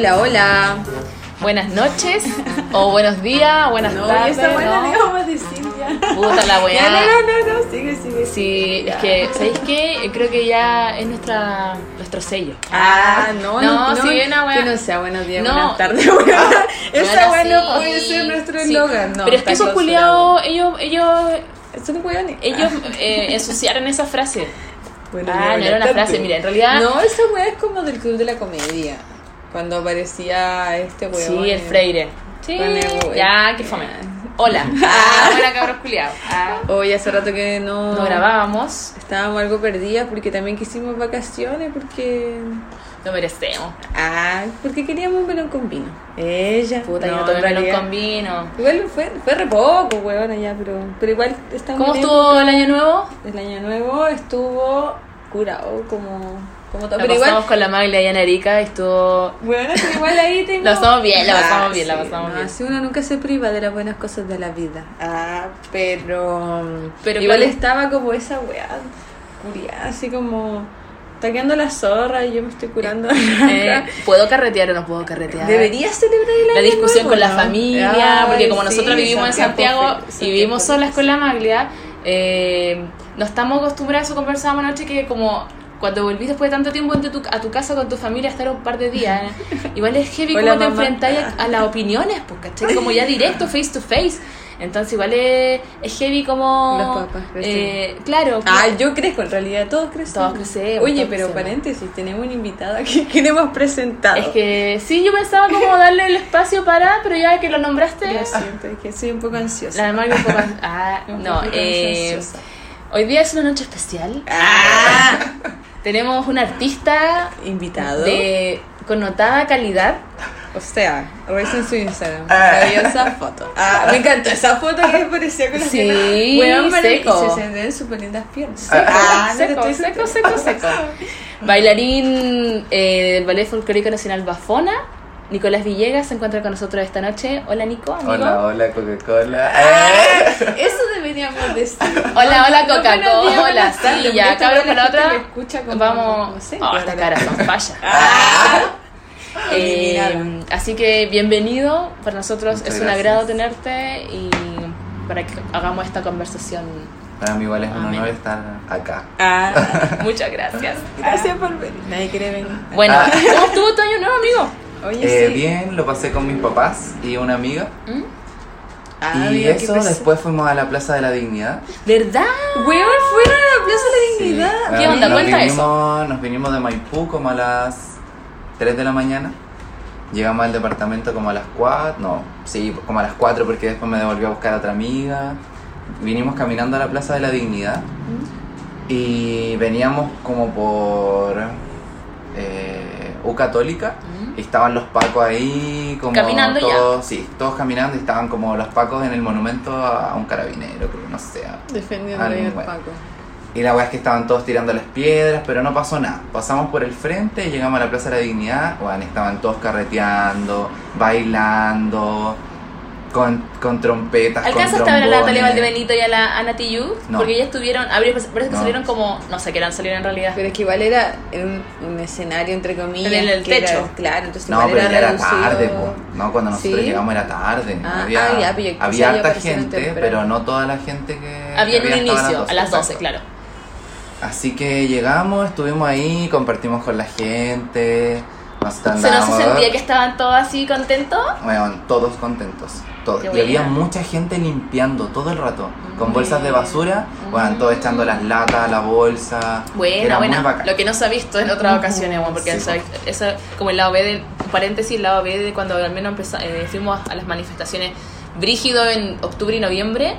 Hola, hola. Buenas noches, o buenos días, buenas No, tardes. esa buena ¿no? le vamos a decir ya. Puta la weá. No, no, no, no, sigue, sigue. Sí, es que, ¿sabéis qué? Creo que ya es nuestra, nuestro sello. Ah, no, no, No, no, sí, una weá. Que no sea buenos días, buenas tardes, weá. Esa Bueno, weá no sí, puede ser nuestro sí. eslogan, no. Pero es que esos culiados, ellos, ellos, Son weones. ellos eh, ensuciaron esa frase. Bueno, Ah, no era una frase, mira, en realidad- No, esa weá es como del club de la comedia. Cuando aparecía este weón. Sí, el Freire. Sí, el- ya, que fome. Hola. Ah, buena cabros culiados. Ah, Hoy hace rato que no. no grabábamos, Estábamos algo perdidas porque también quisimos vacaciones porque. lo merecemos. Ah, porque queríamos un melón con vino. Ella. Puta, yo no, no tomé en melón realidad- con vino. Igual fue, fue re poco, weón, ya, pero, pero igual estamos. ¿Cómo estuvo el año nuevo? El año nuevo estuvo curado, como. Como todo. Lo Pero pasamos igual. con la Maglia y Ana Erika y estuvo... Bueno, pero igual ahí tengo. Lo pasamos bien, pasamos Ah, bien, lo sí, pasamos no, bien. Así uno nunca se priva de las buenas cosas de la vida. Ah, pero. Pero igual estaba como esa weá, curiada, así como. Está quedando la zorra y yo me estoy curando. Eh, ¿Puedo carretear o no puedo carretear? Deberías celebrar el La discusión nuevo, con la familia, Ay, porque como sí, nosotros vivimos en Santiago y vivimos solas con la Maglia, eh, no estamos acostumbrados a eso conversábamos anoche que como cuando volvís después de tanto tiempo tu- a tu casa con tu familia a estar un par de días, eh, igual es heavy Hola, como te enfrentáis a, a las opiniones, pues, ¿cachai? Como ya directo, face to face. Entonces igual es, es heavy como... Los papás crecen. eh, claro. Ah, yo crezco, en realidad todos crecemos. Todos crecemos, Oye, todos pero paréntesis, tenemos una invitada que no hemos presentado. Es que sí, yo pensaba como darle el espacio para, pero ya que lo nombraste... Lo siento, es que soy un poco ansiosa. La Maglia un poco... Ah, Un no, poquito eh... ansiosa. Hoy día es una noche especial. Ah, Tenemos un artista invitado. de connotada calidad. O sea, revisen su Instagram. Ah. Maravillosa foto. Ah, me encantó esa foto que parecía con las Sí, piernas. Para- seco. Y se, ven súper lindas piernas. Seco, Ah, no seco, estoy seco, seco, seco. Bailarín eh, del Ballet Folclórico Nacional Bafona. Nicolás Villegas se encuentra con nosotros esta noche. Hola, Nico. amigo. Hola, hola, Coca-Cola. Ah, Eso deberíamos decir. Hola, hola, Coca-Cola. Sí, ya, cabrón, con la otra. escucha como- Vamos. no sé, Oh, pero esta cara son falla. Ah. Eh, así que bienvenido. Para nosotros Muchas es un gracias. agrado tenerte y para que hagamos esta conversación. Para mí igual es un honor estar acá. Ah, Muchas gracias. gracias por venir. Nadie quiere venir. Bueno, Ah. ¿cómo estuvo tu año nuevo, amigo? Oye, Eh, sí. Bien, lo pasé con mis papás y una amiga. ¿Mm? Ah, y mira, qué eso, después fuimos a la Plaza de la Dignidad. ¿Verdad? Weón, fueron a la Plaza de la Sí. Dignidad. ¿Qué Ah, onda? nos Cuenta vinimos, Nos vinimos de Maipú como a las 3 de la mañana. Llegamos al departamento como a las 4. No, sí, como a las 4 porque después me devolvió a buscar a otra amiga. Vinimos caminando a la Plaza de la Dignidad. Y veníamos como por eh, U Católica. Y estaban los pacos ahí como Caminando ya. todos, sí, todos caminando y estaban como los pacos en el monumento a un carabinero, creo, no sé. a- Defendiendo Algo ahí al bueno. Paco. y la weá es que estaban todos tirando las piedras, pero no pasó nada. Pasamos por el frente y llegamos a la Plaza de la Dignidad. Bueno, estaban todos carreteando, bailando, con, con trompetas. ¿Alcanzaste a ver a la Natalia. Valdebenito y a la Ana Tijoux? No. Porque ellas estuvieron, parece que No. salieron como, no sé qué eran, salieron en realidad. Pero es que igual era un, un escenario, entre comillas. En el era- techo. claro, entonces No, igual pero ya era reducido. tarde, po. No, cuando nosotros ¿Sí? llegamos era tarde. Ah, había ah, ya, pero yo- había harta gente, pero no toda la gente que. Había en un inicio, a las 12, exacto. claro. Así que llegamos, estuvimos ahí, compartimos con la gente. Nos ¿Se no andábamos- se sentía que estaban todos así contentos? Bueno, todos contentos. Todos. Y había mucha gente limpiando todo el rato. Con Mm. bolsas de basura. Bueno, todos echando las latas a la bolsa. Muy bacán. Lo que no se ha visto en otras ocasiones, bueno, porque Sí, esa- esa- como el lado B de, paréntesis, el lado B de cuando al menos empeza- eh, fuimos a las manifestaciones brígido en octubre y noviembre,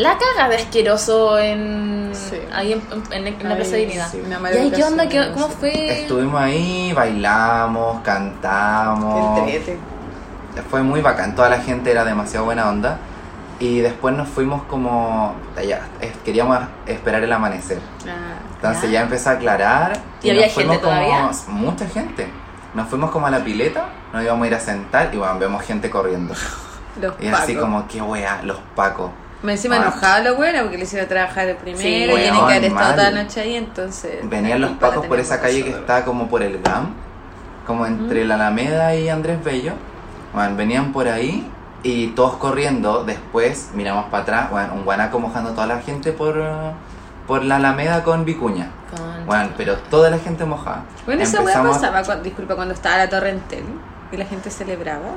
la caga de asqueroso en, Sí. ahí en, en- en la Plaza de Dignidad. sí, ¿Y ahí qué onda? ¿Qué- educación, ¿Cómo fue? Estuvimos ahí, bailamos, cantamos. Entrete. Fue muy bacán, toda la gente era demasiado buena onda. Y después nos fuimos como. queríamos esperar el amanecer. Ah, Entonces Ya. ya empezó a aclarar. ¿Y nos había fuimos gente todavía? como- Mucha gente. Nos fuimos como a la pileta, nos íbamos a ir a sentar y bueno, vemos gente corriendo. los Y así como, qué wea, los pacos. Me encima Ah. enojada la buena porque le hicieron trabajar el primero Sí, y tienen que haber estado toda la noche ahí, entonces. Venían los pacos por esa calle que está como por el GAM. como entre la Alameda y Andrés Bello. Bueno, venían por ahí y todos corriendo. Después miramos para atrás, bueno, un guanaco mojando a toda la gente por, por la Alameda con Vicuña. Con- Bueno, pero toda la gente mojada. Bueno, esa Empezamos- pasaba, cuando, disculpa, cuando estaba la Torre Entel y la gente celebraba.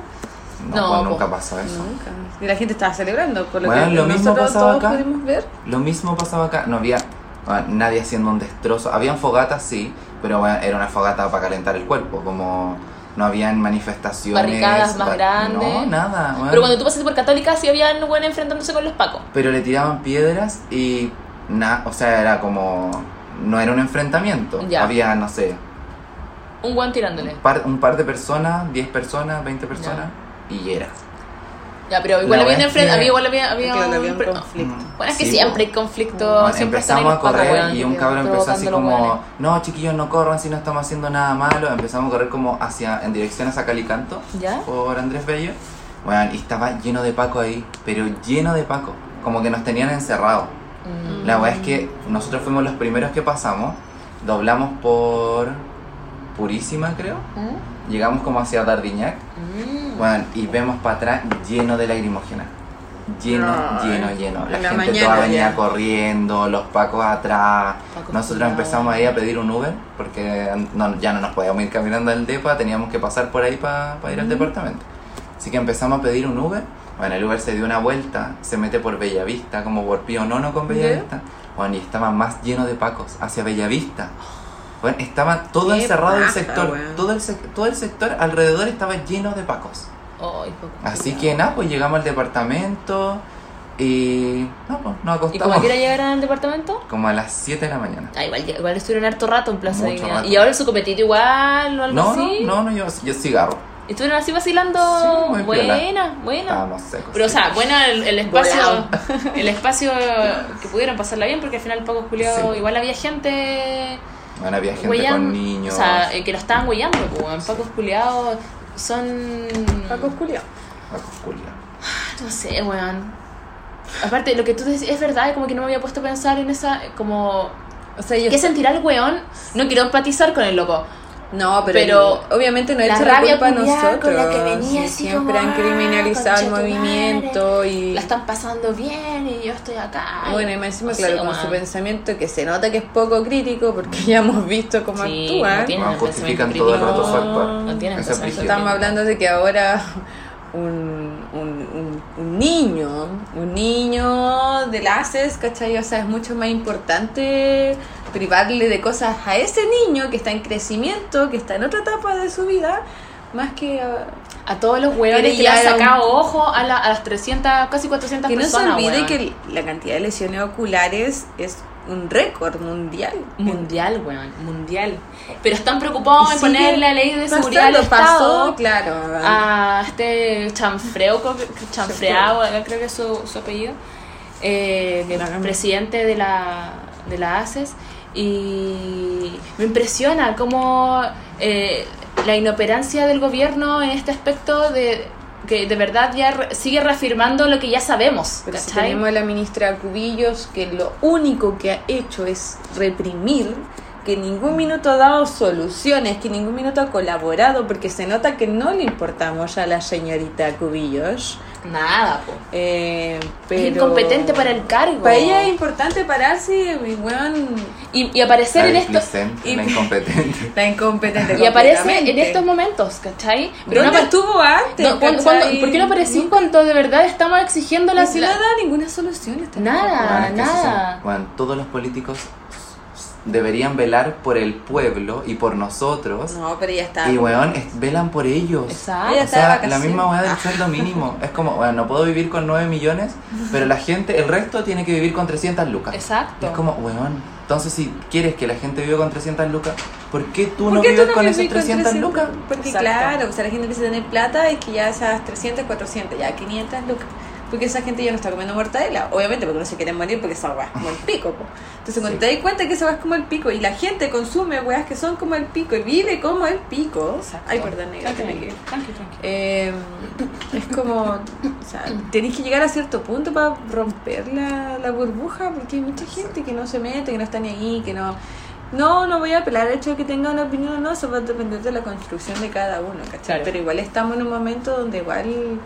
No, No, pues nunca pasó eso. Nunca. Y la gente estaba celebrando, por lo Bueno, que lo mismo pasaba todos acá. pudimos ver. Lo mismo pasaba acá, no había bueno, nadie haciendo un destrozo. Habían fogatas, sí, pero bueno, era una fogata para calentar el cuerpo, como no habían manifestaciones. Barricadas más ba- grandes. No, nada. bueno. Pero cuando tú pasaste por Católica sí habían bueno enfrentándose con los pacos. Pero le tiraban piedras y nada, o sea, era como. No era un enfrentamiento. Ya. Había, no sé, Un guan tirándole. un par, un par de personas, 10 personas, 20 personas, y era. Ya, pero igual había, es que- había, igual había, había Claro, un había un conflicto. Bueno, es que Sí, siempre hay conflicto. Bueno, siempre empezamos a correr y un cabrón empezó así como, no chiquillos no corran si no estamos haciendo nada malo, empezamos a correr como hacia, en dirección hacia Calicanto, ¿Ya? por Andrés Bello, bueno, y estaba lleno de Paco ahí, pero lleno de Paco, como que nos tenían encerrados. Mm. La weá es que nosotros fuimos los primeros que pasamos, doblamos por Purísima creo, ¿Mm? llegamos como hacia Dardiñac, Mm. Bueno, y vemos para atrás lleno de lagrimógena. Lleno, lleno, lleno. La en la gente mañana toda venía ya. corriendo, los pacos atrás. Nosotros empezamos ahí a pedir un Uber porque no- ya no nos podíamos ir caminando al depa, teníamos que pasar por ahí para ir al departamento. Así que empezamos a pedir un Uber. Bueno, el Uber se dio una vuelta, se mete por Bellavista, como por Pío Nono con Bellavista. Bueno, y estaba más lleno de pacos hacia Bellavista. Bueno, estaba todo Qué encerrado el sector. Todo el, todo el sector alrededor estaba lleno de pacos. Poco Así que nada, pues llegamos al departamento y no, pues nos ¿Y acostamos cómo quiera llegar al departamento? como a las 7 de la mañana. Ah, igual, igual estuvieron harto rato en Plaza Mucho Dignidad. rato. ¿Y ahora su copetito igual o algo No, así? no, no, no, yo, yo cigarro. ¿Estuvieron así vacilando? Sí, muy piola. buena, buena. Estábamos secos. Pero, o sea, buena el, el espacio Volado. el espacio que pudieron pasarla bien, porque al final Paco Julio Sí. igual había gente Bueno, había gente huellan- con niños. O sea, eh, que lo estaban huellando, pues. Pacos culiados son. Pacos culiados. No sé, weón. Aparte, lo que tú decís es verdad, como que no me había puesto a pensar en esa. Como. O sea, yo ¿Qué sentirá el weón? No quiero empatizar con el loco. No, pero, Pero obviamente no echa la rabia culpa a nosotros. con la que venía sí, así siempre como, han "Ah, criminalizado el conchetumare". movimiento y La están pasando bien y yo estoy acá. bueno, y más encima, No claro, con weón. su pensamiento que se nota que es poco crítico porque ya hemos visto cómo Sí, actúan. no tienen el justifican pensamiento todo el crítico. rato su actuar. No tienen es. Estamos hablando de que ahora un, un, un, un niño, un niño de laces, ¿cachai? O sea, es mucho más importante privarle de cosas a ese niño que está en crecimiento, que está en otra etapa de su vida, más que a- A todos los hueones Quiere que le han un- sacado ojo a, la- a las 300, casi 400 que no se personas. olvide que la cantidad de lesiones oculares es un récord mundial. Mundial, weón, mundial. Pero están preocupados en poner la ley de seguridad del pasó, Estado claro. a este chanfreo, chanfreado, creo que es su, su apellido, eh, presidente de la, de la ACES. Y me impresiona cómo eh, la inoperancia del gobierno en este aspecto de que de verdad ya re- sigue reafirmando lo que ya sabemos. Pero si ¿cachai? tenemos a la ministra Cubillos que lo único que ha hecho es reprimir, que en ningún minuto ha dado soluciones, que ningún minuto ha colaborado, porque se nota que no le importamos a la señorita Cubillos. Nada, po. Eh, pero Es incompetente para el cargo. Para ella es importante pararse y, weón, Y, y aparecer La en esto. displicente, y- la incompetente. la incompetente. Y aparece en estos momentos, ¿cachai? ¿Dónde no estuvo antes? no, cuando- cachai? cuando- ¿Por qué no apareció Nunca- cuando de verdad estamos exigiendo las si no da ninguna solución. esta Nada. Bueno, es que eso nada. son- bueno, todos los políticos deberían velar por el pueblo y por nosotros. No, pero ya está. Y weón, es- velan por ellos. Exacto. O sea, la misma weá del Ah. sueldo mínimo. Es como, bueno, no puedo vivir con 9 millones, pero la gente, el resto tiene que vivir con 300 lucas. Exacto. Es como, weón, entonces si quieres que la gente viva con 300 lucas, ¿por qué tú ¿Por no qué tú vives no con esas 300 lucas? Porque Exacto. claro, o sea, la gente empieza a tener plata y que ya esas 300, 400, ya 500 lucas. Porque esa gente ya no está comiendo mortadela. Obviamente porque no se quieren morir porque esa weá es como el pico. po. Entonces cuando Sí. te das cuenta que esa weá es como el pico y la gente consume weas que son como el pico y vive como el pico. Exacto. Ay, perdón, negra, Tranqui, tranqui, tranqui. Eh, es como, o sea, tenés que llegar a cierto punto para romper la, la burbuja, porque hay mucha gente que no se mete, que no está ni ahí, que no... No, no voy a apelar al hecho de que tenga una opinión o no, eso va a depender de la construcción de cada uno, ¿cachai? Claro. Pero igual estamos en un momento donde igual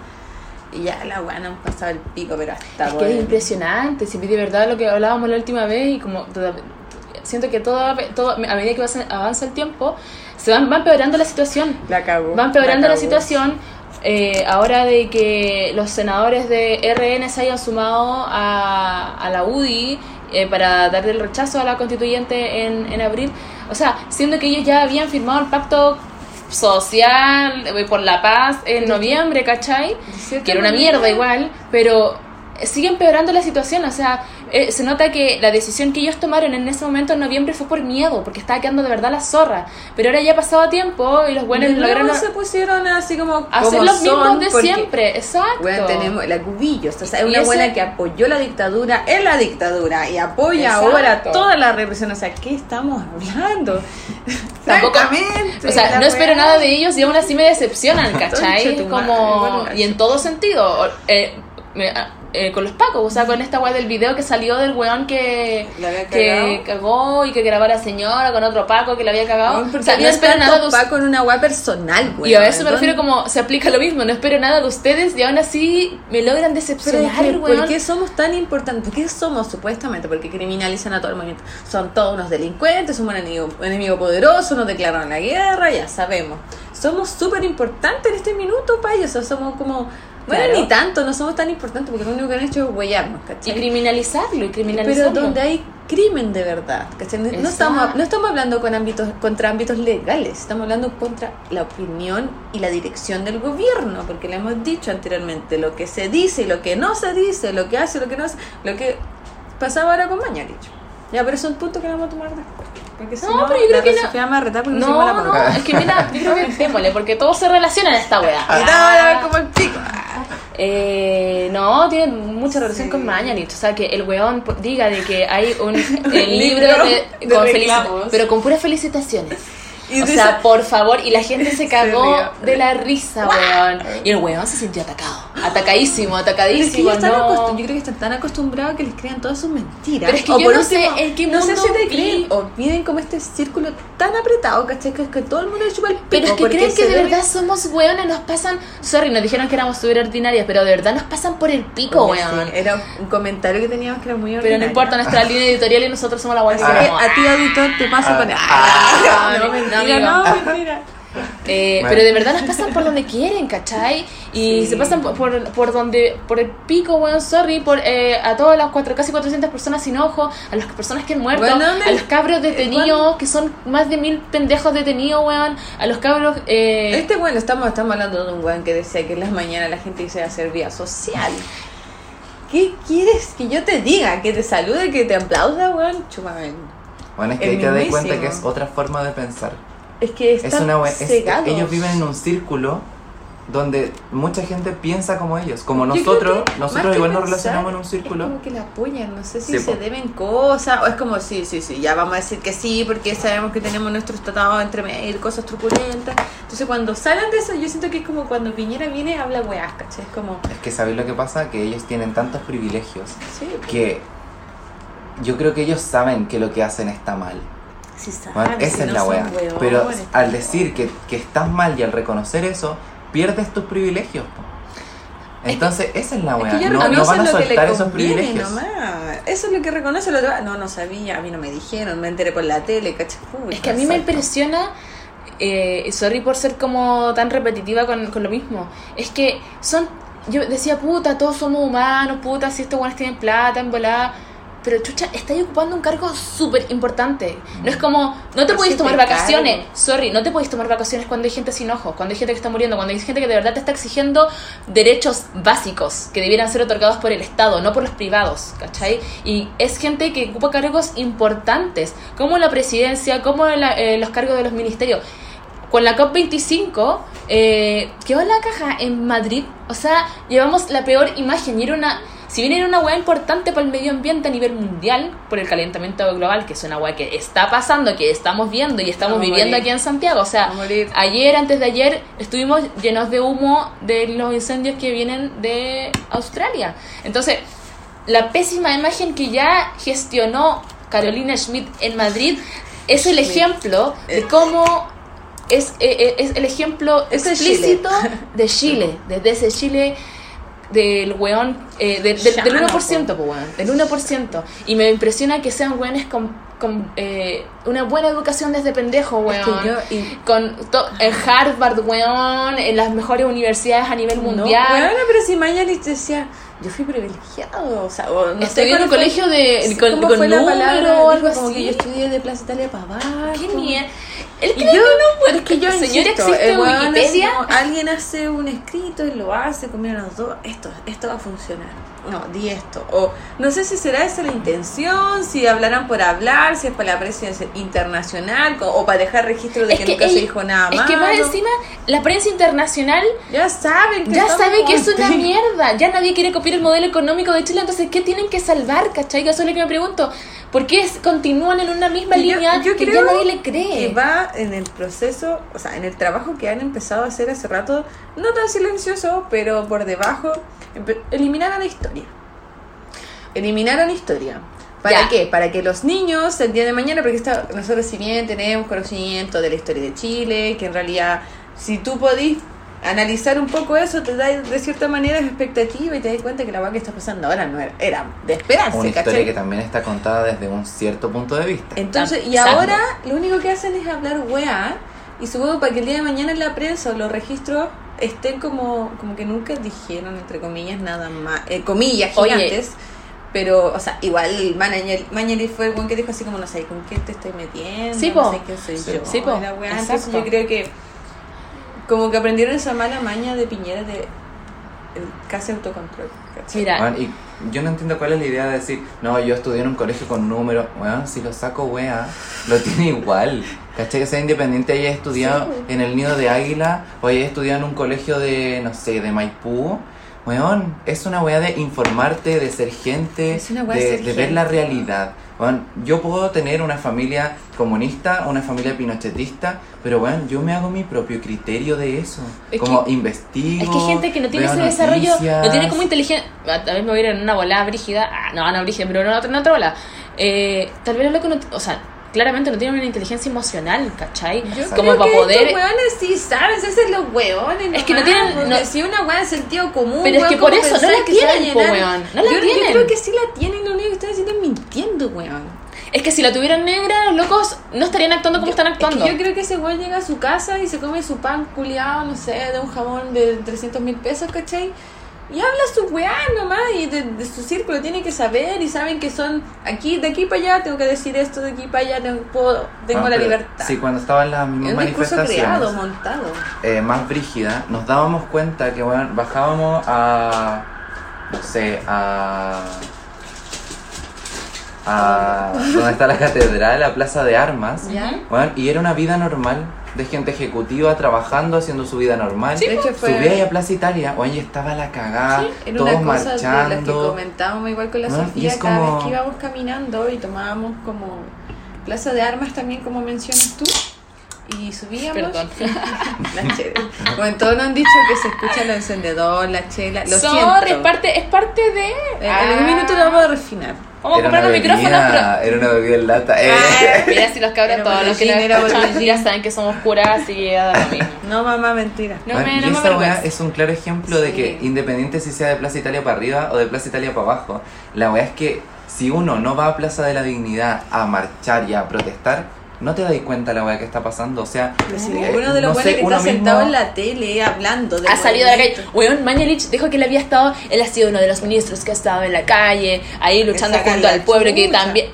y ya la weá no han pasado el pico, pero hasta Es que es impresionante, si de verdad lo que hablábamos la última vez y como siento que todo, todo a medida que avanza- avanza el tiempo se van, va empeorando la situación. La cagó. Va empeorando la, situación eh, ahora de que los senadores de RN se hayan sumado a, a la UDI eh, para darle el rechazo a la constituyente en, en abril. O sea, siendo que ellos ya habían firmado el pacto social por la paz en noviembre, ¿cachai? Que era una mierda igual, pero sigue empeorando la situación, o sea, eh, se nota que la decisión que ellos tomaron en ese momento en noviembre fue por miedo, porque estaba quedando de verdad la zorra, pero ahora ya ha pasado tiempo y los buenos lograron se pusieron así como hacer como los mismos de siempre, exacto. Bueno, tenemos la cubillos, o sea, es una buena que apoyó la dictadura en la dictadura y apoya Exacto. ahora toda la represión. O sea, ¿qué estamos hablando? Tampoco- O sea, no espero nada de ellos y aún así me decepcionan, ¿cachai? Como, y en todo sentido. eh, me- eh, con los pacos, o sea, con esta weá del video que salió del weón que, que cagó y que grabó a la señora con otro paco que la había cagado. Weón, o sea, no espero nada de una weá personal, Y a weón. eso me refiero como se aplica lo mismo, no espero nada de ustedes y aún así me logran Pero decepcionar, weón. ¿por qué somos tan importantes? ¿Por qué somos supuestamente? Porque criminalizan a todo el movimiento. Son todos unos delincuentes, somos un enemigo, enemigo poderoso, nos declararon la guerra, ya sabemos. Somos súper importantes en este minuto para ellos. O sea, somos como. Bueno, Claro. ni tanto, no somos tan importantes porque lo único que han hecho es huellarnos, Y ¿cachai? criminalizarlo, y criminalizarlo. Pero donde hay crimen de verdad, ¿cachai? No- estamos, no estamos hablando con ámbitos, contra ámbitos legales, estamos hablando contra la opinión y la dirección del gobierno, porque le hemos dicho anteriormente lo que se dice y lo que no se dice, lo que hace y lo que no hace, lo que pasaba ahora con Mañalich. Ya, pero es un punto que vamos a tomar después. Porque si No, pero yo creo que no- Sofía me va a retar porque no, No, no, es que mira, yo creo que démosle, porque todo se relaciona en esta weá. Nada, como el pico. Eh, no, tiene mucha relación Sí. con Mañalich. O sea, que el weón diga de que hay un libro Libro de, de con felici- pero con puras felicitaciones. Y o sea, por favor, y la gente se cagó de la risa, weón. Y el weón se sintió atacado. Atacadísimo, es que atacadísimo, no. yo creo que están tan acostumbrados que les crean todas sus mentiras. Pero es que O yo no sé en qué no sé mundo si te creen o viven como este círculo tan apretado, ¿cachai? Que, que todo el mundo le chupa el pico. Pero es que creen que de ve- verdad somos weones, nos pasan. Sorry, nos dijeron que éramos súper ordinarias, pero de verdad nos pasan por el pico, Oye, weón. sí, era un comentario que teníamos que era muy Pero no ordinario. importa, nuestra línea editorial y nosotros somos la guay que Así que a ti, auditor, te paso Ah. con... No, no, mentira, amigo. no, mentira. Eh, Bueno. Pero de verdad nos pasan por donde quieren, ¿cachai? Y Sí. se pasan por, por, por donde, por el pico, weón, sorry, por eh, a todas las cuatro, casi 400 personas sin ojo, a las personas que han muerto, Bueno, ¿dónde- a los cabros eh, detenidos, que son más de mil pendejos detenidos, weón, a los cabros... Eh, Este bueno, estamos, estamos hablando de un weón que decía que en las mañanas la gente dice hacer vía social. ¿Qué quieres que yo te diga? ¿Que te salude? ¿Que te aplauda, weón? Chúpame. Bueno, es que hay que dar cuenta que es otra forma de pensar. Es que Es están una es- ellos viven en un círculo donde mucha gente piensa como ellos. Como Yo nosotros, nosotros igual nos relacionamos en un Es círculo. como que la apoyan, no sé si Sí, se po. deben cosas, o es como, sí, sí, sí, ya vamos a decir que sí, porque sabemos que tenemos nuestros tratados entre medio, cosas truculentas. Entonces, cuando salen de eso, yo siento que es como cuando Piñera viene, habla weás, ¿cachai? Es como, Es que ¿sabéis lo que pasa? Que ellos tienen tantos privilegios sí, que yo creo que ellos saben que lo que hacen está mal. Bueno, si esa es no la hueones, Pero pues, al decir que, que estás mal y al reconocer eso, pierdes tus privilegios. po. Entonces, esa es la Es wea. que yo no, no van a soltar esos privilegios. nomás. Eso es lo que reconoce lo otro. No, no sabía, a mí no me dijeron, me enteré por la tele, Es que a mí me impresiona, eh, sorry por ser como tan repetitiva con, con lo mismo, es que son, yo decía, puta, todos somos humanos, puta, si estos guanes tienen plata, en volada, pero chucha, estáis ocupando un cargo súper importante. No es como, no te podéis tomar vacaciones, cargo. sorry, no te podéis tomar vacaciones cuando hay gente sin ojos, cuando hay gente que está muriendo, cuando hay gente que de verdad te está exigiendo derechos básicos que debieran ser otorgados por el Estado, no por los privados, ¿cachai? Y es gente que ocupa cargos importantes, como la presidencia, como la- eh, los cargos de los ministerios. Con la COP25, eh, quedó la caja en Madrid. O sea, llevamos la peor imagen. Y era una. Si bien era una hueá importante para el medio ambiente a nivel mundial, por el calentamiento global, que es una hueá que está pasando, que estamos viendo y estamos Vamos viviendo aquí en Santiago. O sea, ayer, antes de ayer, estuvimos llenos de humo de los incendios que vienen de Australia. Entonces, la pésima imagen que ya gestionó Carolina Schmidt en Madrid es el ejemplo de cómo es, eh, eh, es el ejemplo es explícito de Chile, desde ese Chile del weón, eh, de- del- del Llano, 1%, po, weón, del 1%. Y me impresiona que sean weones con, con eh, una buena educación desde pendejo, weón. Es que yo- y- Con en Harvard, weón, en las mejores universidades a nivel mundial. No, pero si Mañalich decía, yo fui privilegiado, o sea, o no Estudié en un colegio de- sí, con- ¿cómo con fue la palabra? algo como que yo estudié de Plaza Italia para abajo. Qué mierda. Él cree yo, que no, pero es que yo Señora, insisto, existe así Wikipedia. alguien hace un escrito y lo hace, comieron los dos, esto, esto va a funcionar. No, di esto. O no sé si será esa la intención, si hablarán por hablar, si es para la prensa internacional o para dejar registro de Es que, que nunca se dijo nada Es más. que más encima, la prensa internacional ya saben que ya sabe que es una mierda. Ya nadie quiere copiar el modelo económico de Chile. Entonces, ¿qué tienen que salvar? ¿Cachai? Que Eso es lo que me pregunto. ¿Por qué es- continúan en una misma Y yo- línea yo que ya creo nadie le cree? que va en el proceso, o sea, en el trabajo que han empezado a hacer hace rato, no tan silencioso, pero por debajo, empe- eliminar a la historia. Eliminar a la historia. ¿Para Ya. qué? Para que los niños el día de mañana, porque está, nosotros si bien tenemos conocimiento de la historia de Chile, que en realidad si tú podís analizar un poco eso, te da de cierta manera expectativa y te das cuenta que la weá que está pasando ahora no era, era de esperarse, Una ¿cachai? historia que también está contada desde un cierto punto de vista. Entonces, y Exacto. ahora lo único que hacen es hablar weá y supongo para que el día de mañana en la prensa o los registros estén como, como que nunca dijeron, entre comillas, nada más, eh, comillas Oye. gigantes. Pero, o sea, igual Mañalich fue el buen que dijo así como, no sé, ¿con qué te estoy metiendo? Sí, no po. sé qué soy Sí, yo. Sí, po. la. Entonces yo creo que como que aprendieron esa mala maña de Piñera de el casi autocontrol. ¿cachai? Mira, y yo no entiendo cuál es la idea de decir, no, yo estudié en un colegio con números. Bueno, si lo saco, wea, lo tiene igual. ¿Cachai? Que sea independiente, haya estudiado Sí. en el nido de águila o haya estudiado en un colegio de, no sé, de Maipú. Weón, es una wea de informarte, de ser gente, de, de ser de ver la realidad. Weón, yo puedo tener una familia comunista, una familia pinochetista, pero weón, yo me hago mi propio criterio de eso. Es como que- investigo. es que gente que no tiene ese desarrollo, no tiene noticias. como inteligencia. Tal vez me voy a ir en una bola brígida. Ah, no, no brígida, pero en otra, en otra bola. Eh, tal vez lo loco no. O sea, claramente no tiene una inteligencia emocional, ¿cachai? Yo como creo para que poder. Estos weones sí saben, se hacen los weones. Es que no tienen- no- Si una weá de sentido común. Pero es que por ¿cómo eso no la tienen, po, weón, no la yo, tienen. Yo creo que sí la tienen, lo único que están haciendo es mintiendo, weón. Es que si la tuvieran negra, los locos no estarían actuando como están Es actuando. que yo creo que ese weón llega a su casa y se come su pan culiado, no sé, de un jamón de 300 mil pesos, ¿cachai? Y habla su weá nomás y de, de su círculo tiene que saber y saben que son aquí, de aquí para allá tengo que decir esto, de aquí para allá tengo, puedo- tengo Ah, la libertad. Sí, cuando estaban las mismas es manifestaciones creado, montado. eh, más brígidas, nos dábamos cuenta que bueno, bajábamos a. no sé, a. a. donde está la catedral, a Plaza de Armas. ¿Ya? bueno, y era una vida normal de gente ejecutiva trabajando, haciendo su vida normal. de hecho fue- Subía ahí a Plaza Italia, oye, estaba la cagada, Era todos una cosa de las que marchando. comentábamos igual con la ¿no? Y Sofía es cada como- vez que íbamos caminando y tomábamos como plaza de armas también como mencionas tú y subíamos Perdón. la chela. Bueno, todos nos han dicho que se escucha el encendedor, la chela, lo Sorry, siento. es parte, es parte de. En en un minuto lo vamos a refinar. Vamos a comprar los micrófonos, pero. bebida, era una bebida en lata. eh. Ah, mira, si los cabros todos los que nos ya saben que somos curas, que ya da lo mismo. No, mamá, mentira. No Bueno, me, y no me esa weá es un claro ejemplo de Sí. que independiente si sea de Plaza Italia para arriba o de Plaza Italia para abajo, la weá es que si uno no va a Plaza de la Dignidad a marchar y a protestar, no te das cuenta la weá que está pasando. O sea, eh, ninguno de los no sé, que uno está sentado mismo- en la tele hablando de ha salido de la calle. Weón, Mañalich dijo que él había estado, él ha sido uno de los ministros que ha estado en la calle, ahí luchando junto al pueblo, que también...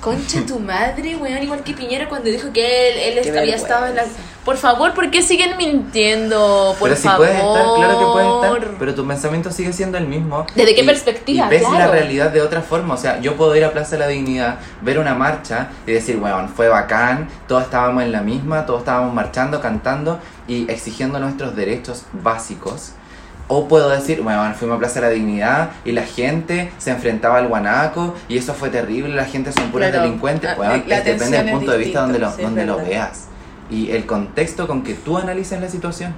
Concha tu madre, weón, igual que Piñera cuando dijo que él, él había estado en la... Por favor, ¿por qué siguen mintiendo? Por pero si favor. puedes estar, claro que puedes estar, pero tu pensamiento sigue siendo el mismo. ¿Desde qué Y- perspectiva? Y ves la realidad de otra forma. O sea, yo puedo ir a Plaza de la Dignidad, ver una marcha y decir, bueno, fue bacán, todos estábamos en la misma, todos estábamos marchando, cantando y exigiendo nuestros derechos básicos. O puedo decir, bueno, fuimos a Plaza de la Dignidad y la gente se enfrentaba al guanaco y eso fue terrible, la gente son puras Claro. delincuentes. Ah, Bueno, la es- depende del punto de vista donde lo, sí, donde lo veas y el contexto con que tú analices la situación.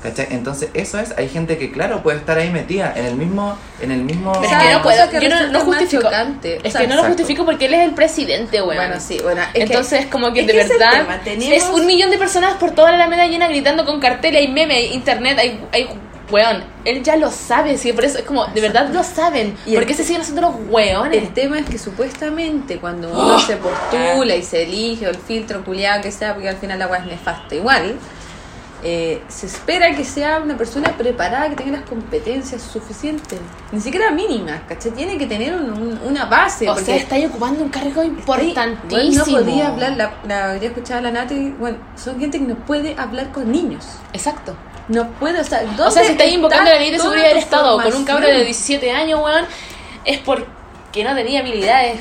¿Cachai? Entonces, eso es, hay gente que, claro, puede estar ahí metida en el mismo, en el mismo... Pero es que no puedo, que yo no, no justifico. chocante. Es O sea, que no lo justifico porque él es el presidente, weón. Bueno, sí, bueno. es que- Entonces, como que es de que es verdad tenemos- es un millón de personas por toda la Alameda llena gritando con carteles, hay memes, hay internet, hay, hay weón. Él ya lo sabe, sí, por eso es como, de verdad lo saben. Y ¿Por qué se siguen haciendo los weones? El tema es que supuestamente cuando uno se postula y se elige o el filtro culiado que sea, porque al final la weá es nefasta igual, eh, se espera que sea una persona preparada, que tenga las competencias suficientes, ni siquiera mínimas, ¿cachai? Tiene que tener un- un- una base. o porque sea, está ahí ocupando un cargo importantísimo. Bueno, no podía hablar, la, la había escuchado a la Nati, bueno, son gente que no puede hablar con niños. Exacto. No puede, o sea, ¿dónde O sea, si estáis invocando la ley de seguridad del Estado con un cabro de formación? 17 años, weón, es porque no tenía habilidades.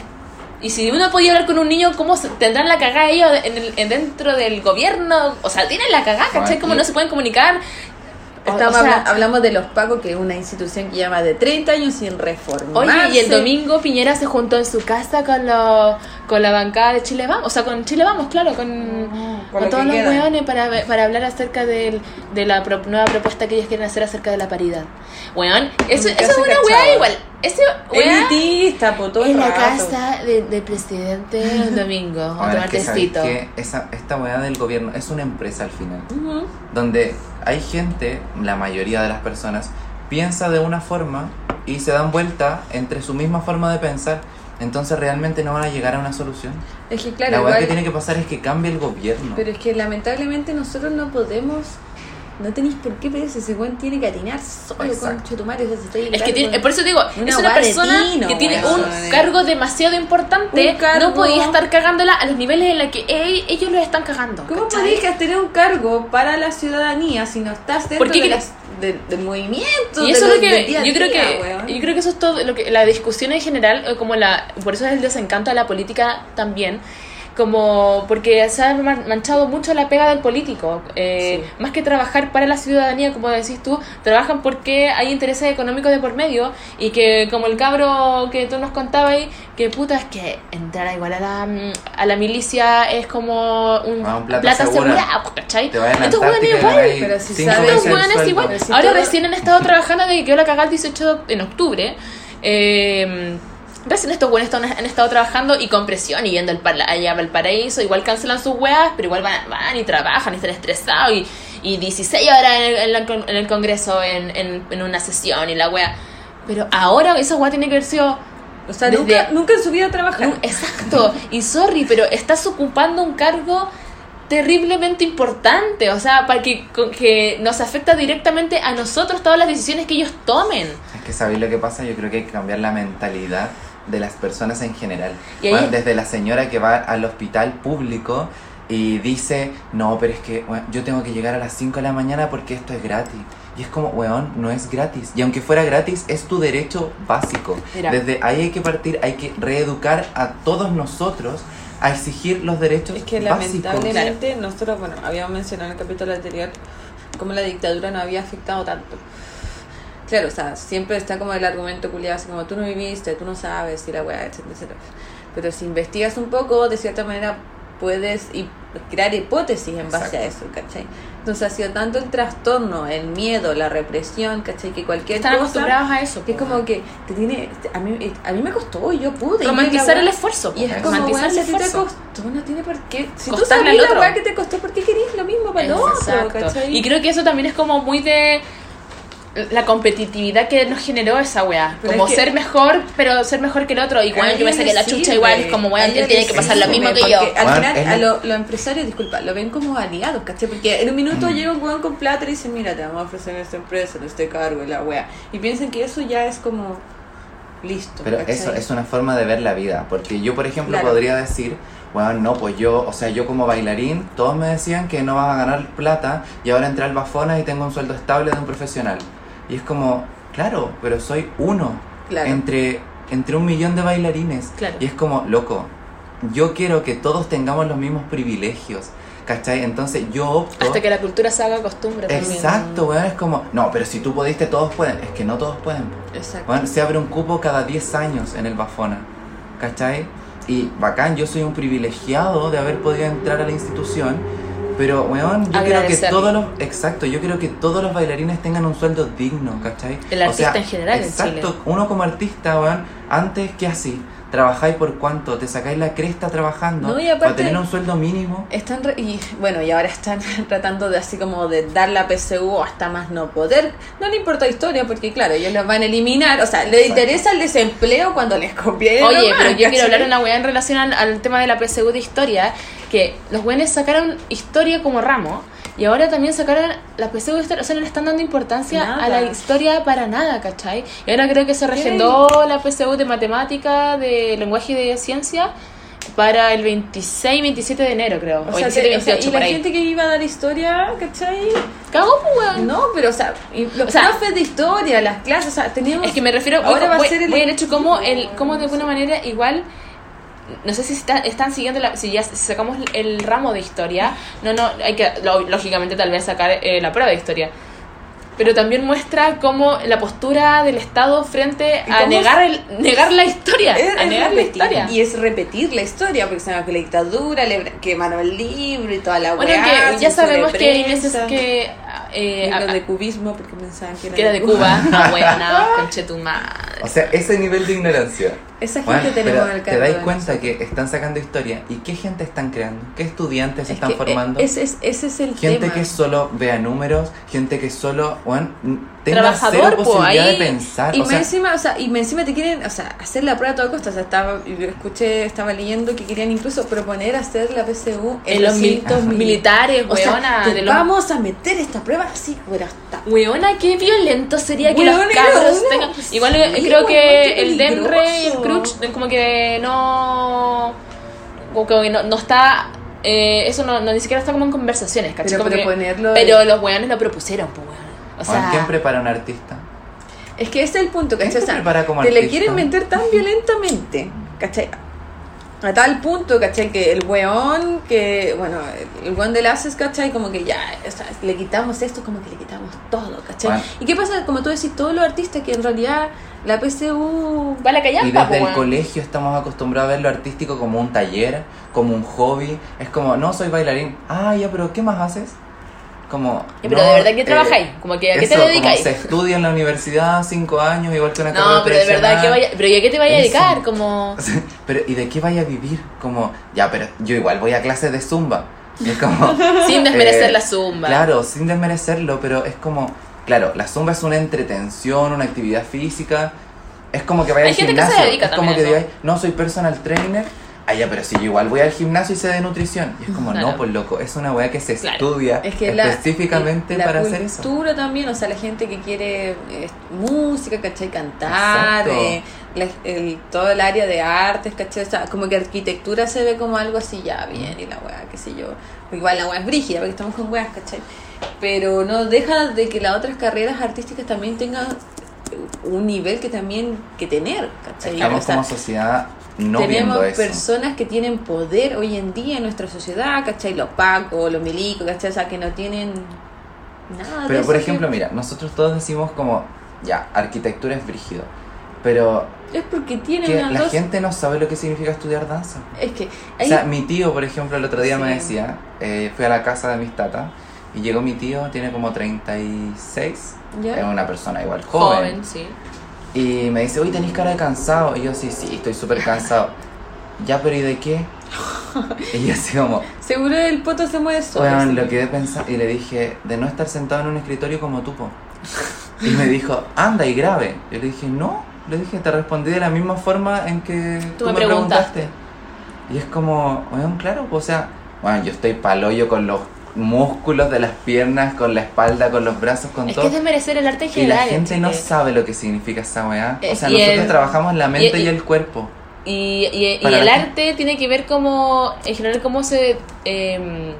Y si uno podía hablar con un niño, ¿cómo tendrán la cagada ellos en el, en dentro del gobierno? O sea, tienen la cagada, ¿cachai? Bueno, ¿Cómo y- no se pueden comunicar? Estamos o sea, habla- hablamos de los Pacos, que es una institución que lleva de 30 años sin reformar. Oye, y el domingo Piñera se juntó en su casa con los con la bancada de Chile Vamos, o sea, con Chile Vamos, claro, con, con con lo todos que los queda. weones para, para hablar acerca del, de la pro- nueva propuesta que ellos quieren hacer acerca de la paridad. Weón, eso, eso es una weá igual. Ese Elitista, po, todo el en la rato. casa de- del presidente el domingo, a tomar es que sabéis tecito. que esa, esta weá del gobierno es una empresa al final. Donde hay gente, la mayoría de las personas, piensa de una forma y se dan vuelta entre su misma forma de pensar. Entonces realmente no van a llegar a una solución. Es que claro, la igual- que tiene que pasar es que cambie el gobierno. pero es que lamentablemente nosotros no podemos, no tenéis por qué pedirse, ese weón tiene que atinar solo Exacto. con Chetumare, o sea, se está Es que tiene, por eso digo, Una es una persona tino, que tiene un cargo demasiado importante. Cargo- No podía estar cagándola a los niveles en los que ey- ellos lo están cagando. ¿Cómo podéis tener un cargo para la ciudadanía si no estás dentro ¿Por qué de cre- las- de- del movimiento? Y de eso es los- lo que día a yo creo día, que weón? yo creo que eso es todo lo que la discusión en general eh, como la por eso es el desencanto de la política también como porque se ha man- manchado mucho la pega del político eh, Sí. más que trabajar para la ciudadanía como decís tú trabajan porque hay intereses económicos de por medio y que como el cabro que tú nos contabas ahí que puta es que entrar igual a la, mm, a la milicia es como un, Ah, un plata plata segura. ¿cachai? Estos hueones igual pero si sabes- estos igual. Pero si Ahora todo- recién han estado trabajando desde que quedó la cagada el 18 de- en octubre. Eh, recién estos están- han estado trabajando y con presión y yendo al allá Valparaíso. Igual cancelan sus weas, pero igual van, van y trabajan y están estresados. Y, y 16 horas en el, en la con- en el Congreso en, en, en una sesión y la wea. Pero ahora esa wea tiene que haber sido. O sea, desde- nunca, nunca en su vida trabajar. exacto. Y sorry, pero estás ocupando un cargo terriblemente importante, o sea, para que, con- que nos afecta directamente a nosotros todas las decisiones que ellos tomen. Es que sabéis lo que pasa, yo creo que hay que cambiar la mentalidad de las personas en general. Y ahí- Bueno, desde la señora que va al hospital público y dice, no, pero es que bueno, yo tengo que llegar a las 5 de la mañana porque esto es gratis. Y es como, weón, no es gratis. Y aunque fuera gratis, es tu derecho básico. Mira. Desde ahí hay que partir, hay que reeducar a todos nosotros a exigir los derechos Es que básicos. lamentablemente nosotros, bueno, habíamos mencionado en el capítulo anterior cómo la dictadura no había afectado tanto. Claro, o sea, siempre está como el argumento culiado, así como tú no viviste, tú no sabes, y la weá, etcétera, etcétera. Pero si investigas un poco, de cierta manera puedes crear hipótesis en base a eso, ¿cachai? Entonces ha sido tanto el trastorno, el miedo, la represión, ¿cachai? Que cualquier Están cosa... acostumbrados a eso. Que es como que te tiene, a mí, a mí me costó y yo pude. romantizar el esfuerzo. y es como, weón, si a ti te costó, no tiene por qué. Si tú Costarle sabes al la weá que te costó, ¿por qué querés lo mismo para el otro? ¿cachai? Y creo que eso también es como muy de la competitividad que nos generó esa weá. Pero Como es que- ser mejor, pero ser mejor que el otro. Bueno, yo me saqué la chucha igual, como a weón, él tiene que pasar lo mismo que yo. Al final, es a lo- lo- los empresarios, disculpa, lo ven como aliados, ¿cachai? Porque en un minuto Mm. llega un weón con plata y dicen, mira, te vamos a ofrecer esta empresa, en este cargo y la weá. Y piensan que eso ya es como listo. Pero ¿cachai? eso es una forma de ver la vida, porque yo, por ejemplo, Claro. podría decir, bueno, no, pues yo, o sea, yo como bailarín, todos me decían que no vas a ganar plata y ahora entré al Bafona y tengo un sueldo estable de un profesional. Y es como, claro, pero soy uno Claro. entre, entre un millón de bailarines. Claro. Y es como, loco, yo quiero que todos tengamos los mismos privilegios, ¿cachai? Entonces yo opto... Hasta que la cultura se haga costumbre también. Exacto, weón, es como, no, pero si tú pudiste, todos pueden. Es que no todos pueden. Exacto. Se abre un cupo cada 10 años en el Bafona. ¿Cachai? Y bacán, yo soy un privilegiado de haber podido entrar a la institución, Pero, weón, yo quiero que todos los. Exacto, yo quiero que todos los bailarines tengan un sueldo digno, ¿cachai? El artista en general en Exacto, Chile. uno como artista, weón, antes que así, trabajáis por cuánto, te sacáis la cresta trabajando No, y aparte- para tener un sueldo mínimo. Están re- y bueno, y ahora están tratando de así como de dar la PSU hasta más no poder. No le importa la historia porque claro, ellos los van a eliminar, o sea, le Exacto. interesa el desempleo cuando les conviene. Oye, nomás, pero yo quiero hablar una weá en relación al, al tema de la PSU de historia, que los weones sacaron historia como ramo y ahora también sacaron la PSU de historia, o sea, no le están dando importancia Nada. a la historia para nada, ¿cachai? Y ahora creo que se regendó la PSU de matemática, de lenguaje y de ciencia para el 26, 27 de enero, creo. O O, sea, 27, te- o sea, 28, y la ahí. gente que iba a dar historia, ¿cachai? Cagó, pues, weón. No, pero o sea, los O sea, profes de historia, las clases, o sea, teníamos... Es que me refiero, Ahora va a ser el- hecho como, el, como de alguna manera igual, no sé si está- están siguiendo, la, si ya sacamos el ramo de historia, no, no, hay que, lógicamente tal vez sacar eh, la prueba de historia. Pero también muestra como la postura del Estado frente ¿Y a cómo negar, el, negar la historia, Es- a es negar la historia. Y es repetir la historia, porque se llama que la dictadura, le quemaron el libro y toda la Bueno, weá, que ya sabemos que Inés es que... eh, Libro a- de cubismo, porque pensaban que era, que era de Cuba, ah, buena, conche tu madre. O sea, ese nivel de ignorancia. Esa gente Bueno, tenemos el te dais cuenta que están sacando historia y qué gente están creando, qué estudiantes se Es están que, formando. eh, Ese es, ese es el Gente tema. que solo vea números, gente que solo, Trabajador, cero po, posibilidad ahí- de pensar. Y o sea, encima, o sea, y encima te quieren, o sea, hacer la prueba a toda costa. O sea, estaba, escuché, estaba leyendo que querían incluso proponer hacer la PSU En los mil- recintos mil- militares, O sea, weona, te de los- vamos a meter esta prueba así, pero hasta. Weona, qué violento sería que Weona, los cabros uno- tengan. Igual sí, creo que el Demre y el. Crutch, como que no. Como que no, no está. eh, eso no, no ni siquiera está como en conversaciones, ¿cachai? Pero que- los weones lo propusieron, pues weón. O sea. ¿quién prepara a un artista? Es que ese es el punto, ¿cachai? ¿Quién O te sea, prepara como te le quieren meter tan violentamente, ¿cachai? A tal punto, ¿cachai? Que el weón, que, bueno, el weón del Aces, ¿cachai? Como que ya, o sea, le quitamos esto, como que le quitamos todo, ¿cachai? Bueno. ¿Y qué pasa? Como tú decís, todos los artistas que en realidad la PSU... Va a la Y callampa, desde pues, el colegio estamos acostumbrados a ver lo artístico como un taller, como un hobby. Es como, no soy bailarín. Ah, ya, pero ¿qué más haces? Como. Eh, pero no, de verdad, ¿qué eh, trabajáis? Como que, ¿a qué te eso, dedicáis? se estudia en la universidad cinco años, igual que una carrera No, pero de verdad, que vaya, pero ¿y a qué te vaya a dedicar? Como. Pero, ¿y de qué vaya a vivir? Como, ya, pero yo igual voy a clases de zumba. Y es como. Sin desmerecer eh, la zumba. Claro, sin desmerecerlo, pero es como. Claro, la zumba es una entretención, una actividad física. Es como que vaya Hay al que gimnasio. como que digáis, no soy personal trainer. Ah, ya, pero si yo igual voy al gimnasio y sé de nutrición. Y es como, Claro. no, pues loco, es una weá que se Claro. estudia Es que la, específicamente la para hacer eso. cultura también, o sea, la gente que quiere eh, música, ¿cachai? Cantar, eh, la- el, todo el área de artes, ¿cachai? O sea, como que arquitectura se ve como algo así, ya bien, y la weá, qué sé yo. Igual la weá es brígida, porque estamos con weas, ¿cachai? Pero no deja de que las otras carreras artísticas también tengan un nivel que también que tener, ¿cachai? Estamos O sea, como sociedad no tenemos viendo eso. personas que tienen poder hoy en día en nuestra sociedad, ¿cachai? Los pacos, los milicos, ¿cachai? O sea, que no tienen nada de Pero eso por que- ejemplo, mira, nosotros todos decimos como, ya, arquitectura es brígido. Pero Es porque tienen que una la dos... gente no sabe lo que significa estudiar danza. Es que O hay... sea, mi tío, por ejemplo, el otro día me Sí. decía, eh, fui a la casa de mis tatas y llegó mi tío, tiene como 36, ¿Ya? es una persona igual joven. Joven, sí. Y me dice, uy, tenés cara de cansado. Y yo, sí, sí, estoy súper cansado. ya, pero ¿y de qué? y yo así como, Seguro el poto se mueve solo. Así lo que- quedé pensando y le dije, de no estar sentado en un escritorio como tú, po. Y me dijo, anda y grabe. Yo le dije, no. Le dije, te respondí de la misma forma en que Tú me preguntaste. Y es como, weón, claro, pues, o sea, bueno, yo estoy paloyo con los músculos de las piernas, con la espalda, con los brazos, con Es todo. que es desmerecer el arte en y la general. gente no eh, sabe lo que significa esa weá. Eh, O sea, y nosotros el- trabajamos la mente y, y- el cuerpo. Y, y, el arte tiene que ver como, en general, cómo se, eh,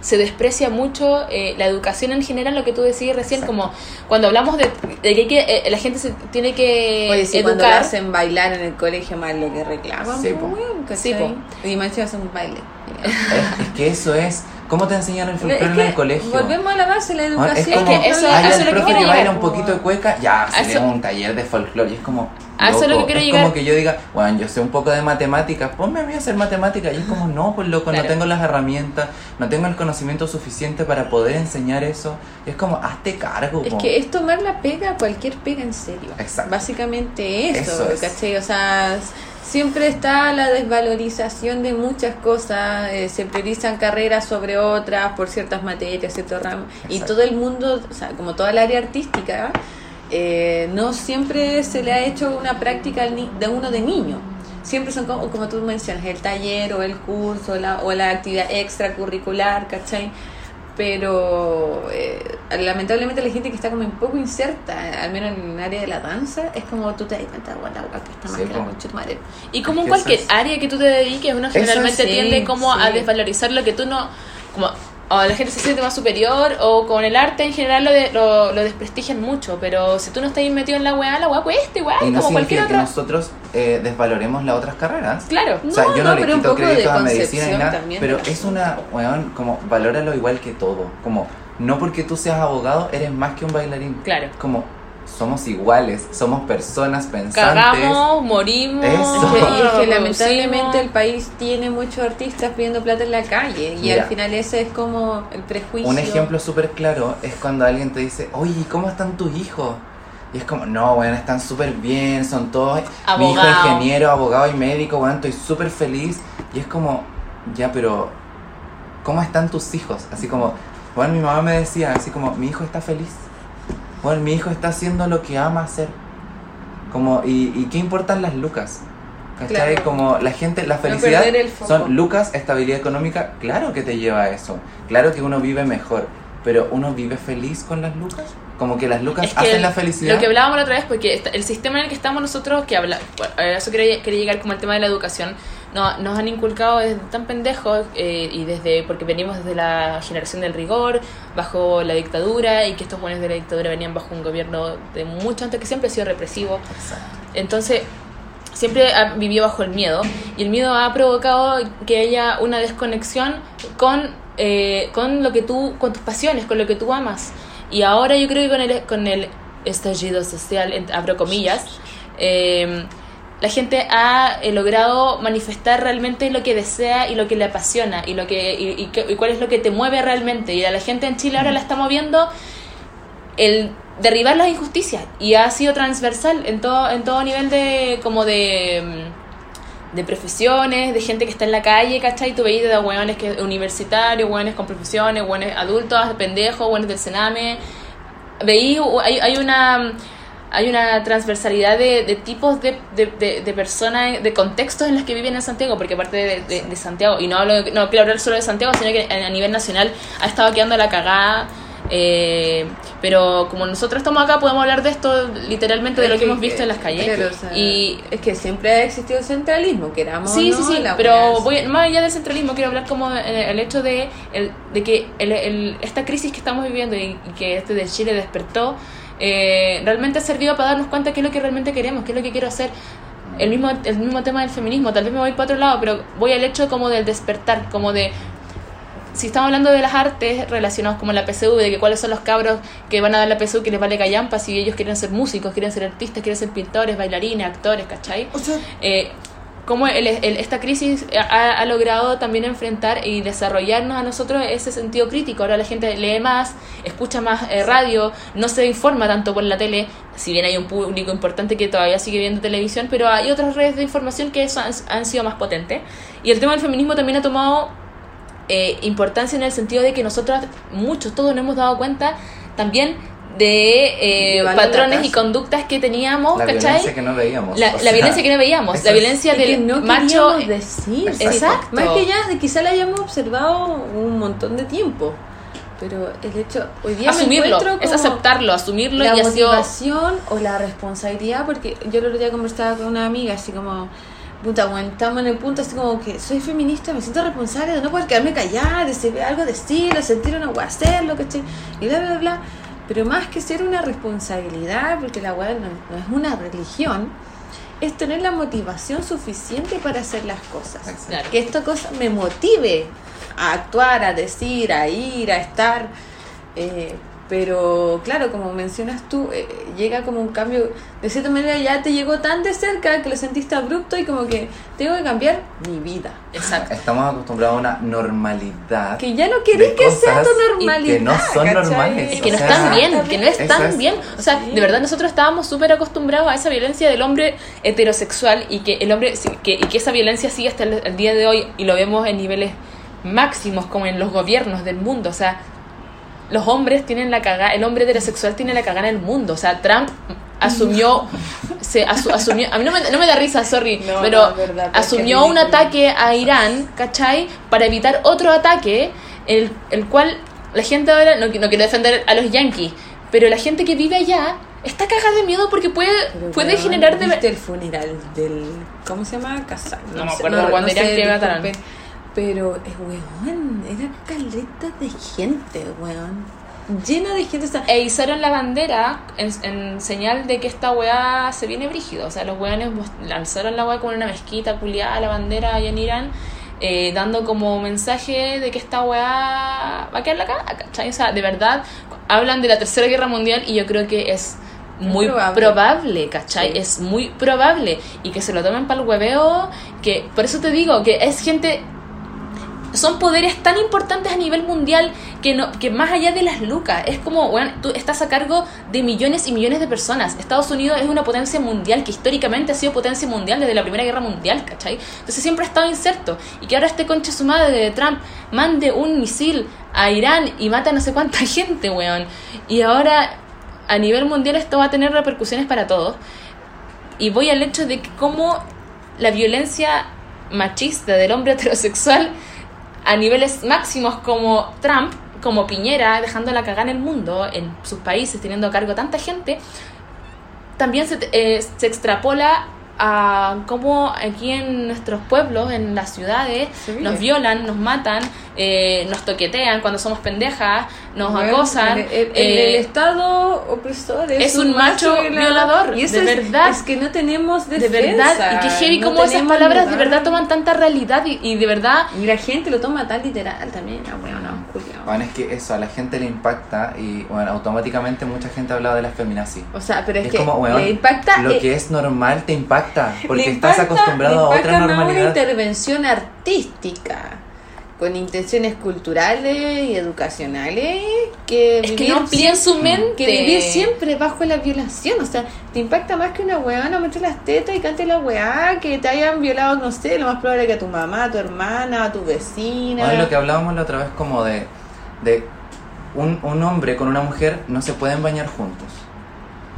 se desprecia mucho eh, la educación en general, lo que tú decías recién, Exacto. como cuando hablamos de, de que, hay que eh, la gente se tiene que Oye, si cuando educar. hacen bailar en el colegio más lo que reclaman, Sí, pues, po. weón, Sí, ¿cachai? Y más hacen un baile. Es, es que eso es ¿Cómo te enseñaron el Es folclore en el colegio? Volvemos a la base, la Ah, educación. Es Es como, que eso- ay, eso es el lo que profe quiero que baila un poquito de cueca, ya, se un taller de folclore. Y es como, A eso es lo loco, que quiero es llegar. como que yo diga, bueno, yo sé un poco de matemáticas, ponme a mí a hacer matemáticas. Y es como, no, pues loco, Claro. no tengo las herramientas, no tengo el conocimiento suficiente para poder enseñar eso. Y es como, hazte cargo. Es po. que es tomar la pega, cualquier pega en serio. Exacto. Básicamente eso, Eso es. ¿cachai? O sea, siempre está la desvalorización de muchas cosas, eh, se priorizan carreras sobre otras por ciertas materias, ciertos ramos, y todo el mundo, o sea, como toda el área artística, eh, no siempre se le ha hecho una práctica de uno de niño. Siempre son como, como tú mencionas, el taller o el curso la, o la actividad extracurricular, ¿cachai? Pero eh, lamentablemente la gente que está como un poco inserta, al menos en el área de la danza, es como tú te das cuenta, bueno, la que está más Sí, que la concha madre. Y como en cualquier área que tú te dediques, uno generalmente sí, tiende como a desvalorizar lo que tú no... Como, o la gente se siente más superior, o con el arte en general lo, de- lo, lo desprestigian mucho, pero si tú no estás metido en la weá, la weá cuesta igual, Y no como cualquier significa que otra... nosotros eh, desvaloremos las otras carreras. Claro. O sea, No, yo no, no, le quito crédito a medicina ni nada, pero es una, weón, como, valóralo igual que todo. Como, no porque tú seas abogado, eres más que un bailarín. Claro. Como, somos iguales, somos personas pensantes. Cagamos, morimos. Eso. Es que- y es que lamentablemente el país tiene muchos artistas pidiendo plata en la calle y Mira. al final ese es como el prejuicio. Un ejemplo súper claro es cuando alguien te dice, oye, ¿cómo están tus hijos? Y es como, no, weón, están súper bien, son todos... Mi hijo Abogado. ingeniero, abogado y médico, weón, estoy súper feliz. Y es como, ya, pero, ¿cómo están tus hijos? Así como, bueno, mi mamá me decía, así como, mi hijo está feliz. Bueno, mi hijo está haciendo lo que ama hacer. Como, ¿y, y qué importan las lucas? ¿Cachai? Claro. Como la gente, la felicidad son lucas, estabilidad económica, claro que te lleva a eso. Claro que uno vive mejor, pero uno vive feliz con las lucas. Como que las lucas Es que hacen el- la felicidad. Lo que hablábamos la otra vez, porque el sistema en el que estamos nosotros, que habla, bueno, a eso quería, quería llegar como el tema de la educación, no, nos han inculcado desde tan pendejos eh, y desde, porque venimos desde la generación del rigor, bajo la dictadura, y que estos buenos de la dictadura venían bajo un gobierno de mucho antes que siempre ha sido represivo. Exacto. Entonces, siempre ha vivido bajo el miedo y el miedo ha provocado que haya una desconexión con, eh, con lo que tú, con tus pasiones, con lo que tú amas. Y ahora yo creo que con el, con el estallido social, abro comillas, eh, la gente ha eh, logrado manifestar realmente lo que desea y lo que le apasiona y lo que y, y y cuál es lo que te mueve realmente. Y a la gente en Chile ahora la está moviendo el derribar las injusticias y ha sido transversal en todo en todo nivel de como de mm, de profesiones, de gente que está en la calle, ¿cachai? Tú veis de hueones que universitarios, hueones con profesiones, hueones adultos, pendejos, hueones del Sename. Veí, hay, hay una hay una transversalidad de, de tipos de, de, personas, de contextos en los que viven en Santiago, porque aparte de, Santiago, y no, hablo, no quiero hablar solo de Santiago, sino que a nivel nacional ha estado quedando la cagada. eh, pero como nosotros estamos acá, podemos hablar de esto literalmente de lo que hemos visto en las calles. Claro, o sea, y es que siempre ha existido centralismo, queramos Sí, o no, sí, sí, la pero voy, más allá del centralismo, quiero hablar como eh, el hecho de, el, de que el, el- esta crisis que estamos viviendo y que este de Chile despertó, eh, realmente ha servido para darnos cuenta qué es lo que realmente queremos, qué es lo que quiero hacer. El mismo, el mismo tema del feminismo, tal vez me voy para otro lado, pero voy al hecho como del despertar, como de si estamos hablando de las artes relacionadas como la PSU, de que cuáles son los cabros que van a dar la PSU que les vale callampa si ellos quieren ser músicos, quieren ser artistas, quieren ser pintores, bailarines, actores, ¿cachai? eh, cómo el- el- esta crisis ha, ha logrado también enfrentar y desarrollarnos a nosotros ese sentido crítico. Ahora la gente lee más, escucha más eh, radio, no se informa tanto por la tele, si bien hay un público importante que todavía sigue viendo televisión, pero hay otras redes de información que eso han, han sido más potentes. Y el tema del feminismo también ha tomado eh, importancia en el sentido de que nosotros, muchos, todos nos hemos dado cuenta también de eh, patrones y conductas que teníamos, La ¿cachai? violencia que no veíamos. La, o la sea, violencia que no veíamos, la violencia Es que del no macho. decir. Exacto. Más que ya, quizá la hayamos observado un montón de tiempo. Pero el hecho, hoy día me Asumirlo, es aceptarlo, asumirlo la y motivación o la responsabilidad, porque yo el otro día conversaba con una amiga, así como, puta, bueno, estamos en el punto así como que soy feminista, me siento responsable de no poder quedarme callada, de algo decir, de sentir una hueá hacerlo, ¿cachai? Y bla, bla, bla. Pero más que ser una responsabilidad, porque la hueá no, no es una religión, es tener la motivación suficiente para hacer las cosas. Claro. Que esta cosa me motive a actuar, a decir, a ir, a estar. eh, pero claro, como mencionas tú, eh, llega como un cambio, de cierta manera ya te llegó tan de cerca que lo sentiste abrupto y como que tengo que cambiar mi vida. Exacto. Estamos acostumbrados a una normalidad. Que ya no querés que sea tu normalidad. que no son ¿cachai? normales. Es que no O sea, están bien, que no están es- bien. O sea, Sí. de verdad nosotros estábamos súper acostumbrados a esa violencia del hombre heterosexual y que el hombre sí, que, y que esa violencia sigue hasta el, el día de hoy y lo vemos en niveles máximos como en los gobiernos del mundo. O sea, los hombres tienen la cagada, el hombre heterosexual tiene la cagada en el mundo. O sea, Trump asumió, se asu- asumió, a mí no me, no me da risa, sorry, No, pero no, verdad, asumió un ataque a Irán, ¿cachai? Para evitar otro ataque, el, el cual la gente ahora, no, qui- no quiero defender a los yankees, pero la gente que vive allá está cagada de miedo porque puede, Pero, puede weón, generar de ¿viste el funeral del. ¿Cómo se llama? Casa. No me acuerdo cuándo era que mataron. Pero, eh, weón, era caleta de gente, weón. Llena de gente. E izaron la bandera en, en señal de que esta weá se viene brígido. O sea, los weones lanzaron la weá con una mezquita culiada, la bandera allá en Irán, eh, dando como mensaje de que esta weá va a quedar la cagada, ¿cachai? O sea, de verdad, hablan de la Tercera Guerra Mundial y yo creo que es muy probable. probable, ¿cachai? Sí. Es muy probable. Y que se lo tomen para el hueveo, que por eso te digo que es gente son poderes tan importantes a nivel mundial que no que más allá de las lucas es como bueno tú estás a cargo de millones y millones de personas. Estados Unidos es una potencia mundial que históricamente ha sido potencia mundial desde la primera guerra mundial ¿cachai? entonces siempre ha estado inserto. Y que ahora este conche su madre de Trump mande un misil a Irán y mata a no sé cuánta gente weón. Y ahora a nivel mundial esto va a tener repercusiones para todos. Y voy al hecho de que cómo la violencia machista del hombre heterosexual a niveles máximos como Trump, como Piñera, dejando la cagada en el mundo, en sus países, teniendo a cargo tanta gente, también se, eh, se extrapola a cómo aquí en nuestros pueblos, en las ciudades, nos violan, nos matan, eh, nos toquetean cuando somos pendejas, nos weón, acosan. El, el- eh, el Estado opresor es, es un macho violador, Y eso de es, verdad. es que no tenemos de defensa. verdad, y que heavy no como esas palabras de verdad toman tanta realidad y, y de verdad Y la gente lo toma tan literal también, ah, bueno, no. Bueno, es que eso a la gente le impacta y bueno, automáticamente mucha gente ha hablado de la feminazi. O sea, pero es, Es que como, weón, le impacta. lo eh, que es normal te impacta, porque le estás impacta- acostumbrado a otra impacta más una normalidad. intervención artística con intenciones culturales y educacionales que es que vivir no amplían su mente. que vivir siempre bajo la violación, o sea, te impacta más que una weá no meter las tetas y cante la weá, que te hayan violado, no sé, lo más probable es que a tu mamá, a tu hermana, a tu vecina. Bueno, lo que hablábamos la otra vez como de, de un, un hombre con una mujer no se pueden bañar juntos.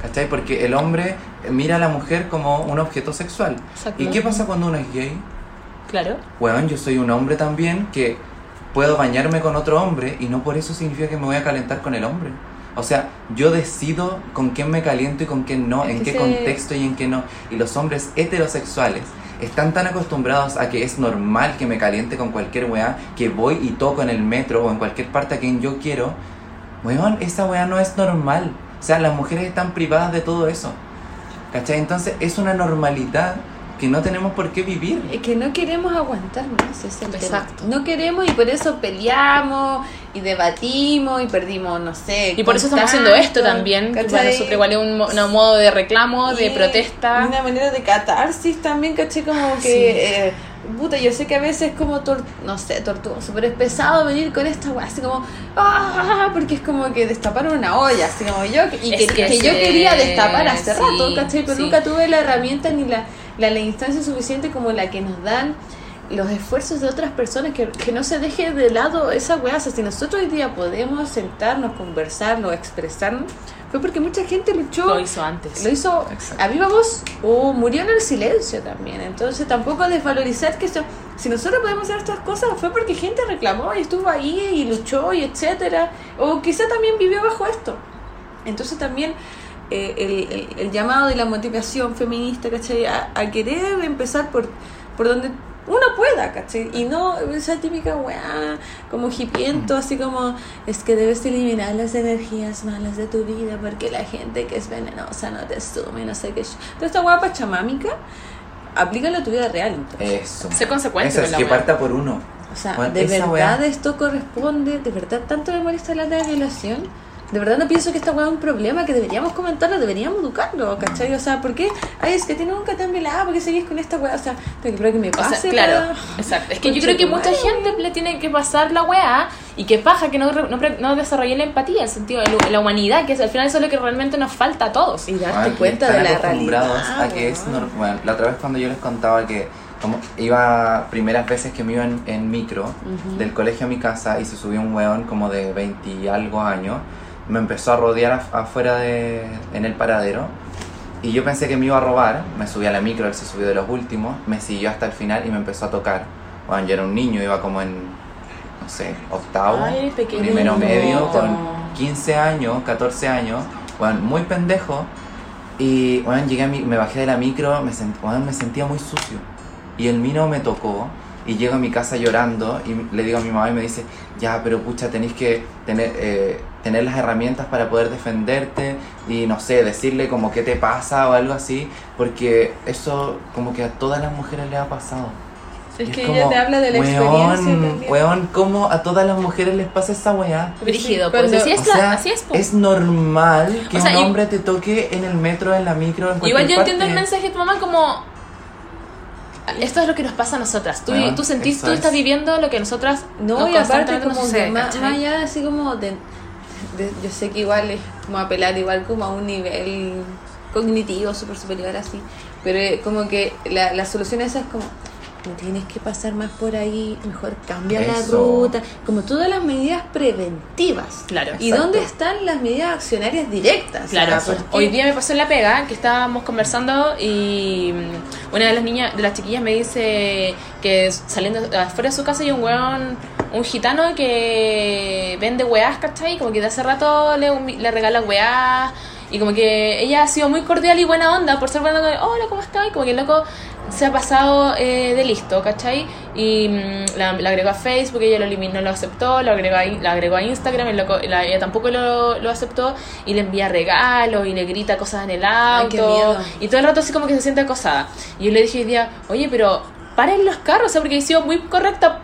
¿Cachai? Porque el hombre mira a la mujer como un objeto sexual. ¿Y qué pasa cuando uno es gay? Claro. Weón, yo soy un hombre también que puedo bañarme con otro hombre y no por eso significa que me voy a calentar con el hombre. O sea, yo decido con quién me caliento y con quién no, en qué se- contexto y en qué no. Y los hombres heterosexuales están tan acostumbrados a que es normal que me caliente con cualquier weá, que voy y toco en el metro o en cualquier parte a quien yo quiero. Weón, esa weá no es normal. O sea, las mujeres están privadas de todo eso. ¿Cachai? Entonces es una normalidad que no tenemos por qué vivir. Es que no queremos aguantar más, ese es el tema. Exacto. No queremos y por eso peleamos y debatimos y perdimos, no sé. Y por eso estamos haciendo esto también, que para ¿cachai? nosotros igual es un, mo- un modo de reclamo, de protesta. Una manera de catarsis también, caché, como que. eh, puta, yo sé que a veces es como, tor- no sé, tortuoso, pero es pesado venir con esta weá, así como. ¡Ah! Porque es como que destapar una olla, así como yo. Y que, que que yo quería destapar hace sí, rato, caché, pero sí. nunca tuve la herramienta ni la, la, la instancia suficiente como la que nos dan los esfuerzos de otras personas, que, que no se deje de lado esa weá. O sea, si nosotros hoy día podemos sentarnos, conversarnos, expresarnos, fue porque mucha gente luchó Lo hizo antes. lo hizo Exacto. a viva voz o murió en el silencio también. Entonces tampoco desvalorizar que esto, si nosotros podemos hacer estas cosas fue porque gente reclamó y estuvo ahí y luchó y etcétera. O quizá también vivió bajo esto. Entonces también eh, el, el- el llamado de la motivación feminista, ¿cachai? A, a querer empezar por, por donde uno pueda, ¿cachai? Y no esa típica weá, como hipiento, así como es que debes eliminar las energías malas de tu vida porque la gente que es venenosa no te sume, no sé qué. Toda esta weá pachamámica, aplícala a tu vida real. Entonces. Eso. Sé consecuente Eso es que parta por uno. O sea, Bueno, ¿de verdad weá- esto corresponde? ¿De verdad tanto me molesta la de violación? De verdad no pienso que esta weá es un problema, que deberíamos comentarlo, deberíamos educarlo, ¿cachai? O sea, ¿por qué? Ay, es que a ti nunca te han violado, ¿por qué seguís con esta weá? O sea, tengo que esperar que me O pase. sea, claro, para- exacto. Es que yo creo que mucha madre, gente le tiene que pasar la weá y que paja que no, re- no, no desarrolle la empatía, el sentido de la- humanidad, que es, al final eso es lo que realmente nos falta a todos. Y darte Bueno, cuenta de la acostumbrados realidad. a que es weón. nor- bueno, la otra vez cuando yo les contaba que como iba primeras veces que me iba en, en micro del colegio a mi casa y se subió un weón como de 20 y algo años me empezó a rodear af- afuera de en el paradero y yo pensé que me iba a robar me subí a la micro él se subió de los últimos me siguió hasta el final y me empezó a tocar bueno yo era un niño iba como en no sé octavo Ay, primero medio con No. 15 años 14 años bueno, muy pendejo y bueno, llegué a mi, me bajé de la micro, me, sent- bueno, me sentía muy sucio. Y el mino me tocó y llego a mi casa llorando y le digo a mi mamá y me dice, ya, pero pucha, tenéis que tener, eh, tener las herramientas para poder defenderte y no sé, decirle como qué te pasa o algo así, porque eso como que a todas las mujeres les ha pasado. Es Y que como, ella te habla de la experiencia. weón, también. weón, ¿cómo a todas las mujeres les pasa esa weá? Brígido, pues cuando- así es, O la- sea, así es, po. es normal que O sea, un y- hombre te toque en el metro, en la micro, en cualquier Igual yo parte. entiendo el mensaje de tu mamá como esto es lo que nos pasa a nosotras. Tú, Bueno, tú sentís, tú es. estás viviendo lo que nosotras No, nos y aparte constantemente nos como sucede, que más, allá así como de, de- Yo sé que igual es como apelar igual como a un nivel cognitivo súper superior así, pero eh, como que la, la solución a esa es como... No tienes que pasar más por ahí, mejor cambia la ruta, como todas las medidas preventivas. Claro. ¿Y Exacto. dónde están las medidas accionarias directas? Claro, hoy día me pasó en la pega que estábamos conversando y mm, una de las niñas, de las chiquillas me dice que saliendo afuera de su casa hay un weón, un gitano que vende weás, ¿cachai? Como que de hace rato le, le regalan weás y como que ella ha sido muy cordial y buena onda por ser buena onda, hola, ¿cómo estás? Y como que el loco se ha pasado eh, de listo, ¿cachai? Y mm, la, la agregó a Facebook, ella lo eliminó, lo aceptó, lo agregó a, la agregó a Instagram, el loco, la- ella tampoco lo, lo aceptó y le envía regalos y le grita cosas en el auto y todo el rato así como que se siente acosada. Y yo le dije hoy día, oye, pero paren los carros, o sea, porque he sido muy correcta,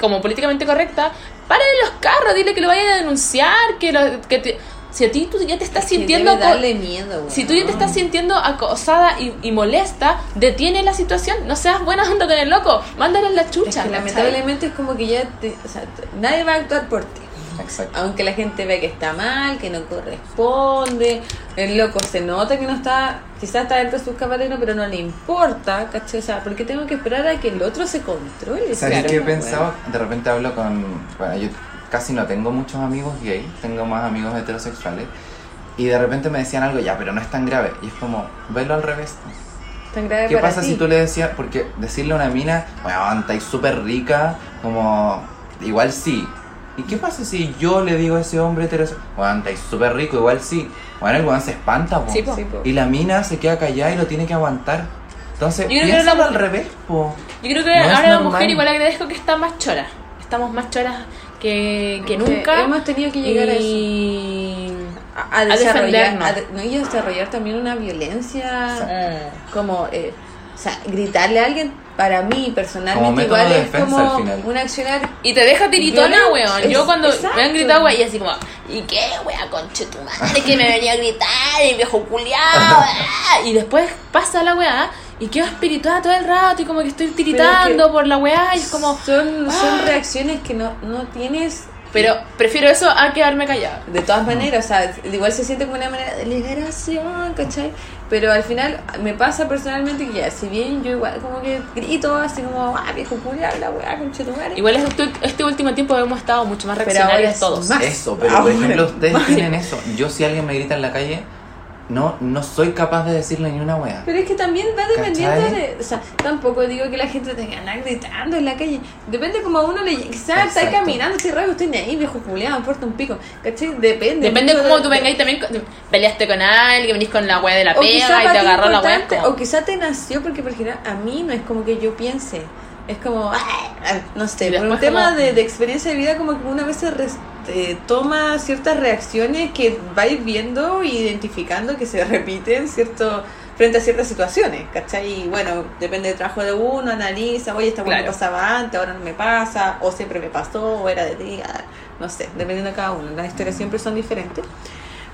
como políticamente correcta, paren los carros, dile que lo vayan a denunciar, que, lo, que te- si a ti tú ya te estás Que sintiendo... darle miedo, si tú ya te estás sintiendo acosada y, y molesta, detiene la situación. No seas buena onda con el loco. Mándale la Es chucha. que ¿cachai? lamentablemente es como que ya te- o sea, nadie va a actuar por ti. Exacto. Aunque la gente ve que está mal, que no corresponde, el loco se nota que no está, quizás está dentro de sus caballeros, pero no le importa, ¿cachai? O sea, ¿por qué tengo que esperar a que el otro se controle? ¿Sabes Claro, qué he pensado? De repente hablo con... Bueno, yo casi no tengo muchos amigos gay, tengo más amigos heterosexuales. Y de repente me decían algo, ya, pero no es tan grave. Y es como, velo al revés. bueno, tan grave ¿Qué para pasa ti. si tú le decías, porque decirle a una mina, bueno, estáis súper rica, como, igual sí. ¿Y qué pasa si yo le digo a ese hombre heterosexual, bueno, estáis súper rico, igual sí? Bueno, el weón se espanta, po. Sí, po. Sí, po. Y la mina se queda callada y lo tiene que aguantar. Entonces, Yo creo que la- al revés, po. Yo creo que No ahora la mujer igual agradezco que está más chora. Estamos más choras que, que Que nunca. hemos tenido que llegar a eso. y... A, a a desarrollar, defendernos. a de- no, y a desarrollar también una violencia Mm. como eh, o sea gritarle a alguien para mí personalmente igual de es como al final. un accionar Y te deja tiritona, weón. Yo cuando exacto. me han gritado, güey, y así como, ¿y qué, weón, conche tu madre? Que me venía a gritar, el viejo culiado. y después pasa la weá y quedo espirituada todo el rato y como que estoy tiritando que por la weá y es como, son, son ¡ah! reacciones que no, no tienes pero prefiero eso a quedarme callada. de todas maneras, o sea, igual se siente como una manera de liberación, ¿cachai? Pero al final me pasa personalmente que ya, si bien yo igual como que grito así como, ah, viejo culiado, la weá, conchetumare. Igual este, este último tiempo hemos estado mucho más Pero reaccionarios ahora es todos. más. Eso, pero por ejemplo, ustedes más. tienen eso. Yo si alguien me grita en la calle, no, no soy capaz de decirle ni una wea. Pero es que también va dependiendo ¿Cachai? de. O sea, tampoco digo que la gente tenga que andar gritando en la calle. Depende como a uno le. Quizás está Exacto. caminando, estoy raro, estoy ni ahí, viejo culiado, importa un pico. ¿Cachai? Depende. Depende cómo de- tú vengáis también, con- peleaste con alguien, venís con la weá de la pega y te agarró la importante, como- O quizá te nació porque por ejemplo a mí no es como que yo piense. Es como, "Ay", no sé, Y por un tema como- de, de experiencia de vida, como que una vez se res- eh, toma ciertas reacciones que vais viendo e identificando que se repiten, ¿cierto? frente a ciertas situaciones, ¿cachai? Y bueno, depende del trabajo de uno, analiza, oye, esta weá me pasaba antes, ahora no me pasa, o siempre me pasó, o era de día, no sé, dependiendo de cada uno. Las historias siempre son diferentes.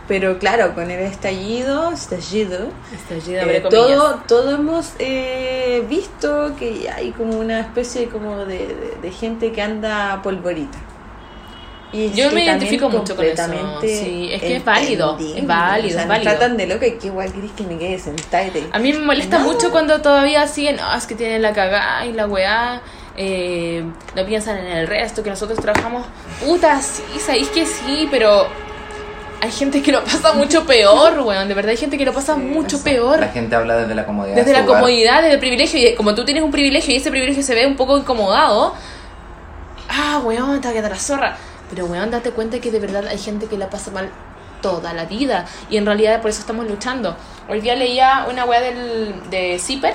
Pero claro, con el estallido, estallido, Estallido, eh, todo, todo hemos eh, visto que hay como una especie como de, de- de gente que anda polvorita. Y es Yo me identifico mucho con eso. Sí, es que es válido, es válido, O sea, es válido. tratan de loca y que igual querés que me quede sentada y te- A mí me molesta No. mucho cuando todavía siguen, no, es que tienen la cagada y la weá, eh, no piensan en el resto, que nosotros trabajamos. Puta, sí, sabéis que sí, pero hay gente que lo pasa mucho peor, weón. De verdad hay gente que lo pasa Sí, mucho eso. peor. La gente habla desde la comodidad. Desde de la su hogar. comodidad, desde el privilegio, y como tú tienes un privilegio y ese privilegio se ve un poco incomodado, ah, weón, te va a quedar la zorra. Pero weón, date cuenta que de verdad hay gente que la pasa mal toda la vida. Y en realidad por eso estamos luchando. Hoy día leía una weá del, de Zipper,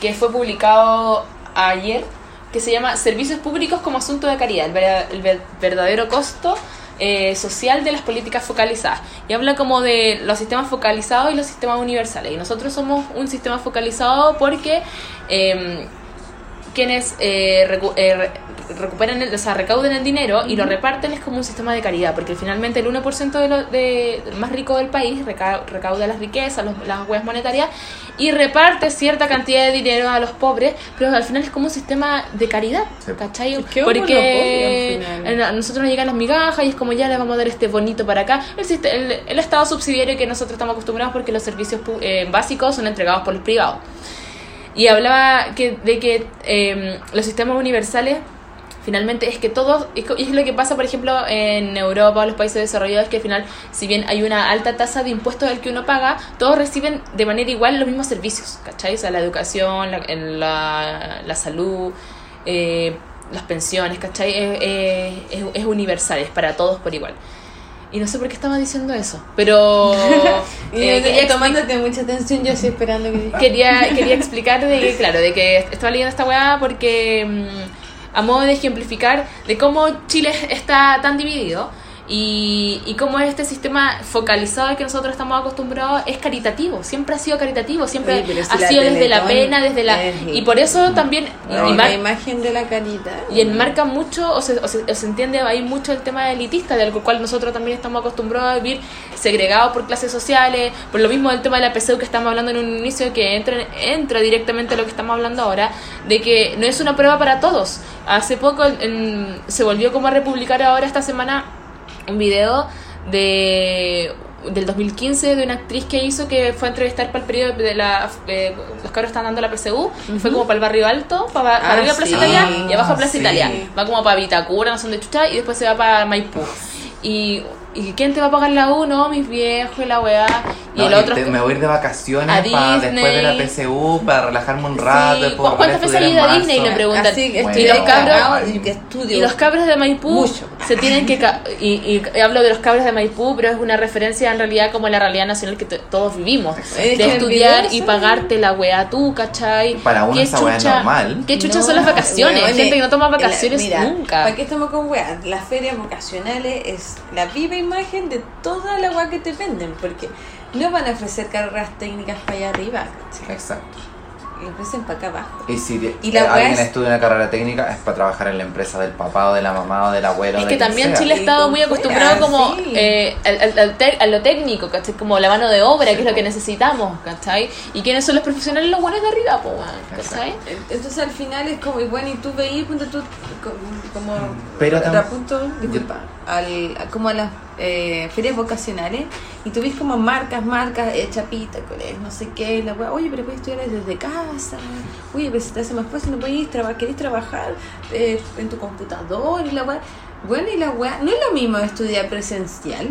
que fue publicado ayer, que se llama Servicios Públicos como Asunto de Caridad, el, ver- el ver- verdadero costo eh, social de las políticas focalizadas. Y habla como de los sistemas focalizados y los sistemas universales. Y nosotros somos un sistema focalizado porque em, quienes eh, recu- eh, re- recuperan el, o sea, recauden el dinero y lo reparten es como un sistema de caridad, porque finalmente el 1% de lo de, más rico del país reca- recauda las riquezas, los- las huellas monetarias y reparte cierta cantidad de dinero a los pobres, pero al final es como un sistema de caridad, Sí. ¿cachai? Es que Porque a nosotros nos llegan las migajas y es como ya le vamos a dar este bonito para acá. El, el, el estado subsidiario que nosotros estamos acostumbrados porque los servicios eh, básicos son entregados por los privados. Y hablaba que, de que eh, los sistemas universales finalmente es que todos, es lo que pasa por ejemplo en Europa o los países desarrollados, que al final si bien hay una alta tasa de impuestos al que uno paga, todos reciben de manera igual los mismos servicios, ¿cachai? O sea, la educación, la, la, la salud, eh, las pensiones, ¿cachai? Es- es universal, es para todos por igual. Y no sé por qué estaba diciendo eso, pero Y eh, quería tomándote mucha atención, yo estoy esperando que quería, quería explicar de que, claro, de que estaba leyendo esta weá porque mm, a modo de ejemplificar de cómo Chile está tan dividido y, y cómo este sistema focalizado al que nosotros estamos acostumbrados es caritativo, siempre ha sido caritativo, siempre Oye, pero si ha sido desde la pena, desde la... Y por eso también... No, la imagen de la carita. y enmarca mucho, o se, o se, o se entiende ahí mucho el tema elitista, del cual nosotros también estamos acostumbrados a vivir segregados por clases sociales, por lo mismo del tema de la PSU que estamos hablando en un inicio, que entra, entra directamente a lo que estamos hablando ahora, de que no es una prueba para todos. Hace poco en- se volvió como a republicar ahora esta semana un video de del 2015 de una actriz que hizo que fue a entrevistar para el periodo de la eh, los cabros están dando la PSU y fue como para el barrio alto para, para Ah, arriba Plaza sí. Italia y abajo Plaza Sí. Italia va como para Vitacura no sé dónde chucha y después se va para Maipú y, y ¿quién te va a pagar la U? no mis viejos y la weá y No, el y otro te- me voy a ir de vacaciones a para después de la. PSU para relajarme un rato. Sí, después ¿cu- ¿cuántas veces has ido a Disney? marzo. Le preguntan. Así que Bueno. Y los cabros- y. Y los cabros de Maipú Mucho. se tienen que... ca- Y, y- y hablo de los cabros de Maipú, pero es una referencia en realidad como la realidad nacional que todos vivimos. Es De estudiar y pagarte la weá tú, ¿cachai? Para uno ¿Qué esa weá es normal. ¿Qué chucha No, son las vacaciones? Gente que no toma la- vacaciones mira, nunca. ¿Para qué estamos con weas? Las ferias vocacionales es la viva imagen de toda la wea que te venden, porque no van a ofrecer carreras técnicas para allá arriba, ¿cachai? Exacto. Le ofrecen para acá abajo. Y si de- Y la alguien es- estudia una carrera técnica es para trabajar en la empresa del papá o de la mamá o del abuelo. Es que también sea. Chile ha Y estado muy fuera, acostumbrado como sí. eh, al- al- al tec- a lo técnico, ¿cachai? Como la mano de obra, que es lo que necesitamos, ¿cachai? ¿Y quiénes son los profesionales? Los buenos de arriba, po. Entonces al final es como, y bueno, y tú veías, punto tú, co- como, Pero tam- punto, disculpa, al, a- como a las eh, ferias vocacionales, y tú ves como marcas, marcas, eh, chapita, no sé qué, la wea, oye, pero puedes estudiar desde casa, oye, pero se te hace más fácil, no puedes trabajar, querés trabajar eh, en tu computador, y la wea, bueno, y la wea, no es lo mismo estudiar presencial,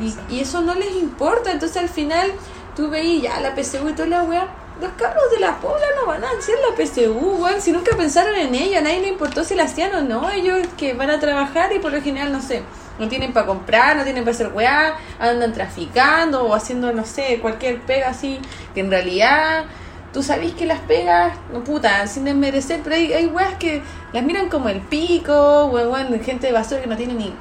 y, y eso no les importa, entonces al final tú veis ya la PSU y toda la wea, los cabros de la pobla no van a hacer la PSU, weón, si nunca pensaron en ella, a nadie le importó si la hacían o no, ellos que van a trabajar y por lo general, no sé, no tienen para comprar, no tienen para hacer weá, andan traficando o haciendo, no sé, cualquier pega así, que en realidad tú sabés que las pegas, no puta, sin desmerecer, pero hay, hay weas que las miran como el pico, weón, gente de basura que no tiene ni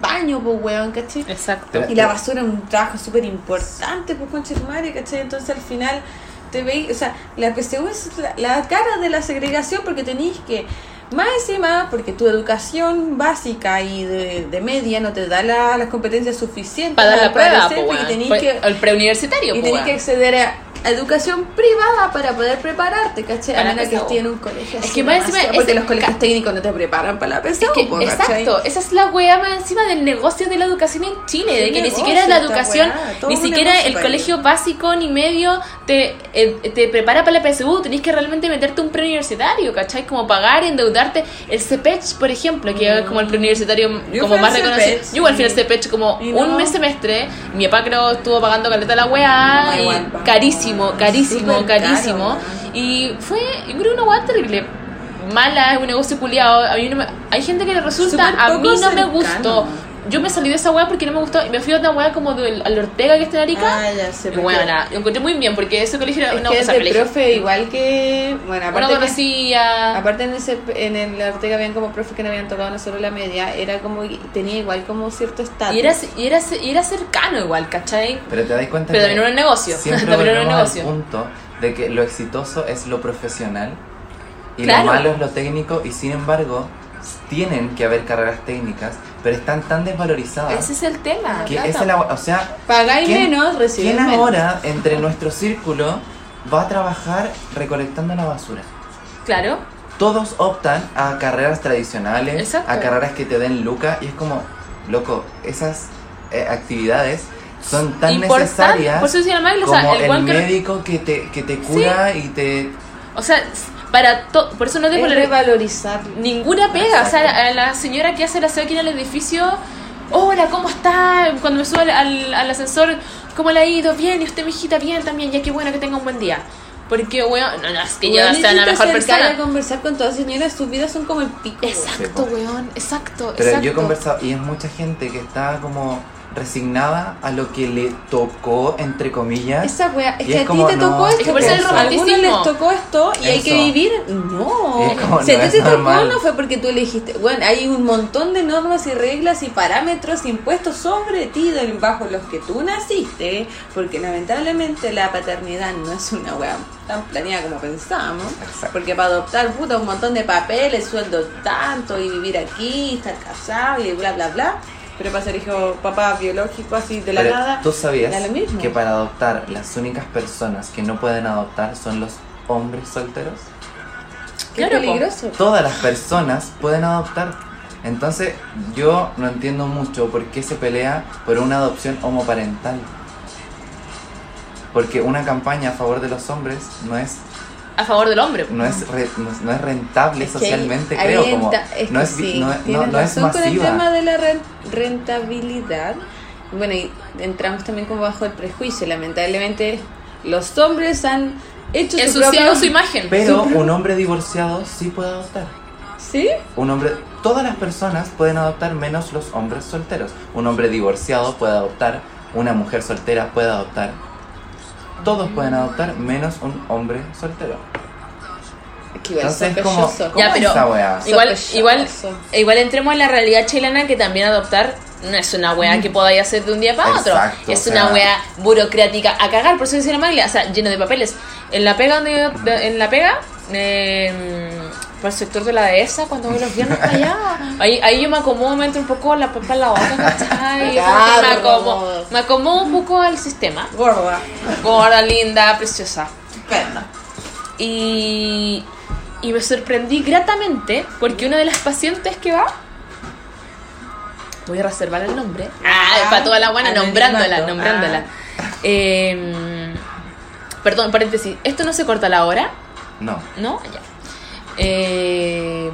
baño, pues, weón, ¿cachai? Exacto. Y la basura es un trabajo súper importante, pues, concha tu madre, ¿cachai? Entonces al final te veis, o sea, la PSU es la, la cara de la segregación porque tenéis que, más encima, porque tu educación básica y de, de media no te da la- las competencias suficientes Para dar la prueba, po, Pues, que El preuniversitario, y po, tenés que acceder a educación privada para poder prepararte, ¿cachai? A menos que PSU. estés en un colegio. Es que más encima demasiado, Porque los colegios técnicos no te preparan para la PSU, Es que, po, ¿cachai? exacto, esa es la weá más encima del negocio de la educación en Chile, de que ni siquiera la educación, weá, ni siquiera el colegio básico ni medio te, eh, te prepara para la PSU, tenés que realmente meterte un preuniversitario, ¿cachai? Como pagar y endeudarte. El CEPECH, por ejemplo, que es como el preuniversitario Mm. Yo como más reconocido. Yo igual fui al CEPECH como un mes semestre, mi papá creo estuvo pagando caleta la weá, No, y igual, carísimo, carísimo, caro, carísimo. Y fue, yo creo, una weá terrible. Mala, es un negocio culiado. A mí no me- hay gente que le resulta, a mí no me gustó. Yo me salí de esa weá porque no me gustó y me fui a otra weá como del al Ortega que está en Arica. Ah, ya sé. bueno, nada, lo encontré muy bien porque ese colegio era Es una que de colegio. profe igual que... Bueno, aparte que- conocía. Aparte en ese en el Ortega habían como profes que no habían tocado nosotros la media, era como tenía igual como cierto estatus. Y era, y, era, y era cercano igual, ¿cachai? Pero te das cuenta Pero que también era un negocio. Siempre También era un al negocio. punto de que lo exitoso es lo profesional y Claro. lo malo es lo técnico y sin embargo tienen que haber carreras técnicas, pero están tan desvalorizadas Ese es el tema. que es la, o sea, Pagáis ¿quién- menos, recibís ¿quién menos. ahora entre nuestro círculo va a trabajar recolectando la basura? Claro. Todos optan a carreras tradicionales, Exacto. a carreras que te den lucas y es como, loco, esas eh, actividades son tan Importante, necesarias por eso Maggie, o como sea, el el, weón que- médico que te, que te cura y te... O sea, para to- por eso no te Es revalorizar. ninguna pega. O sea, a la señora que hace la aquí en el edificio, hola, ¿cómo está? Cuando me subo al, al, al ascensor, ¿cómo le ha ido? Bien, y usted, mi hijita, bien también, ya qué bueno que tenga un buen día. Porque, weón, no, no, es que yo Weón, sea la mejor persona. a conversar con todas las señoras, sus vidas son como el pico. Exacto, weón, exacto, Pero exacto. yo he conversado y es mucha gente que está como resignada a lo que le tocó, entre comillas. Esa wea, es Y que es a ti te tocó no, esto, Es que por eso el romanticismo. les tocó esto y hay que vivir. No, como, si a ti te tocó no fue porque tú elegiste. Bueno, hay un montón de normas y reglas y parámetros impuestos sobre ti del- bajo los que tú naciste, porque lamentablemente la paternidad no es una wea tan planeada como pensábamos. Exacto. Porque para adoptar puta un montón de papeles, sueldo tanto y vivir aquí, estar casado y bla bla bla. Pero para ser hijo papá biológico así de la Pero nada. tú sabías da lo mismo. que para adoptar las únicas personas que no pueden adoptar son los hombres solteros. Qué Claro, peligroso. Todas las personas pueden adoptar. Entonces yo no entiendo mucho por qué se pelea por una adopción homoparental. Porque una campaña a favor de los hombres no es A favor del hombre. no es, re- no, es- no es rentable Es socialmente, creo, como es no es, sí, no, es- no- es con el tema de la ren- rentabilidad. Bueno, y entramos también como bajo el prejuicio. Lamentablemente, los hombres han hecho su su imagen. Pero un hombre divorciado sí puede adoptar. ¿Sí? Un hombre, todas las personas pueden adoptar menos los hombres solteros. Un hombre divorciado puede adoptar, una mujer soltera puede adoptar. Todos pueden adoptar menos un hombre soltero. Es que igual Entonces, ¿cómo Ya, pero- esa weá? Igual, igual, igual entremos en la realidad chilena que también adoptar no es una wea que podáis hacer de un día para otro. Exacto, es o una wea burocrática a cagar, por eso decía la Maglia, o sea, lleno de papeles. En la pega, donde yo- en la pega, eh, por el sector de la dehesa, cuando voy los viernes para allá, ahí, ahí yo me acomodo, me entro un poco la papa en la boca, ¿cachai? me, acomodo, me acomodo un poco al sistema. Gorda. Gorda, linda, preciosa. Perna. Y, y me sorprendí gratamente porque una de las pacientes que va, voy a reservar el nombre, ah, para toda la buena, nombrándola, Anonimato. nombrándola. Eh, perdón, paréntesis, ¿esto no se corta la hora? No, ¿No? Ya. Eh,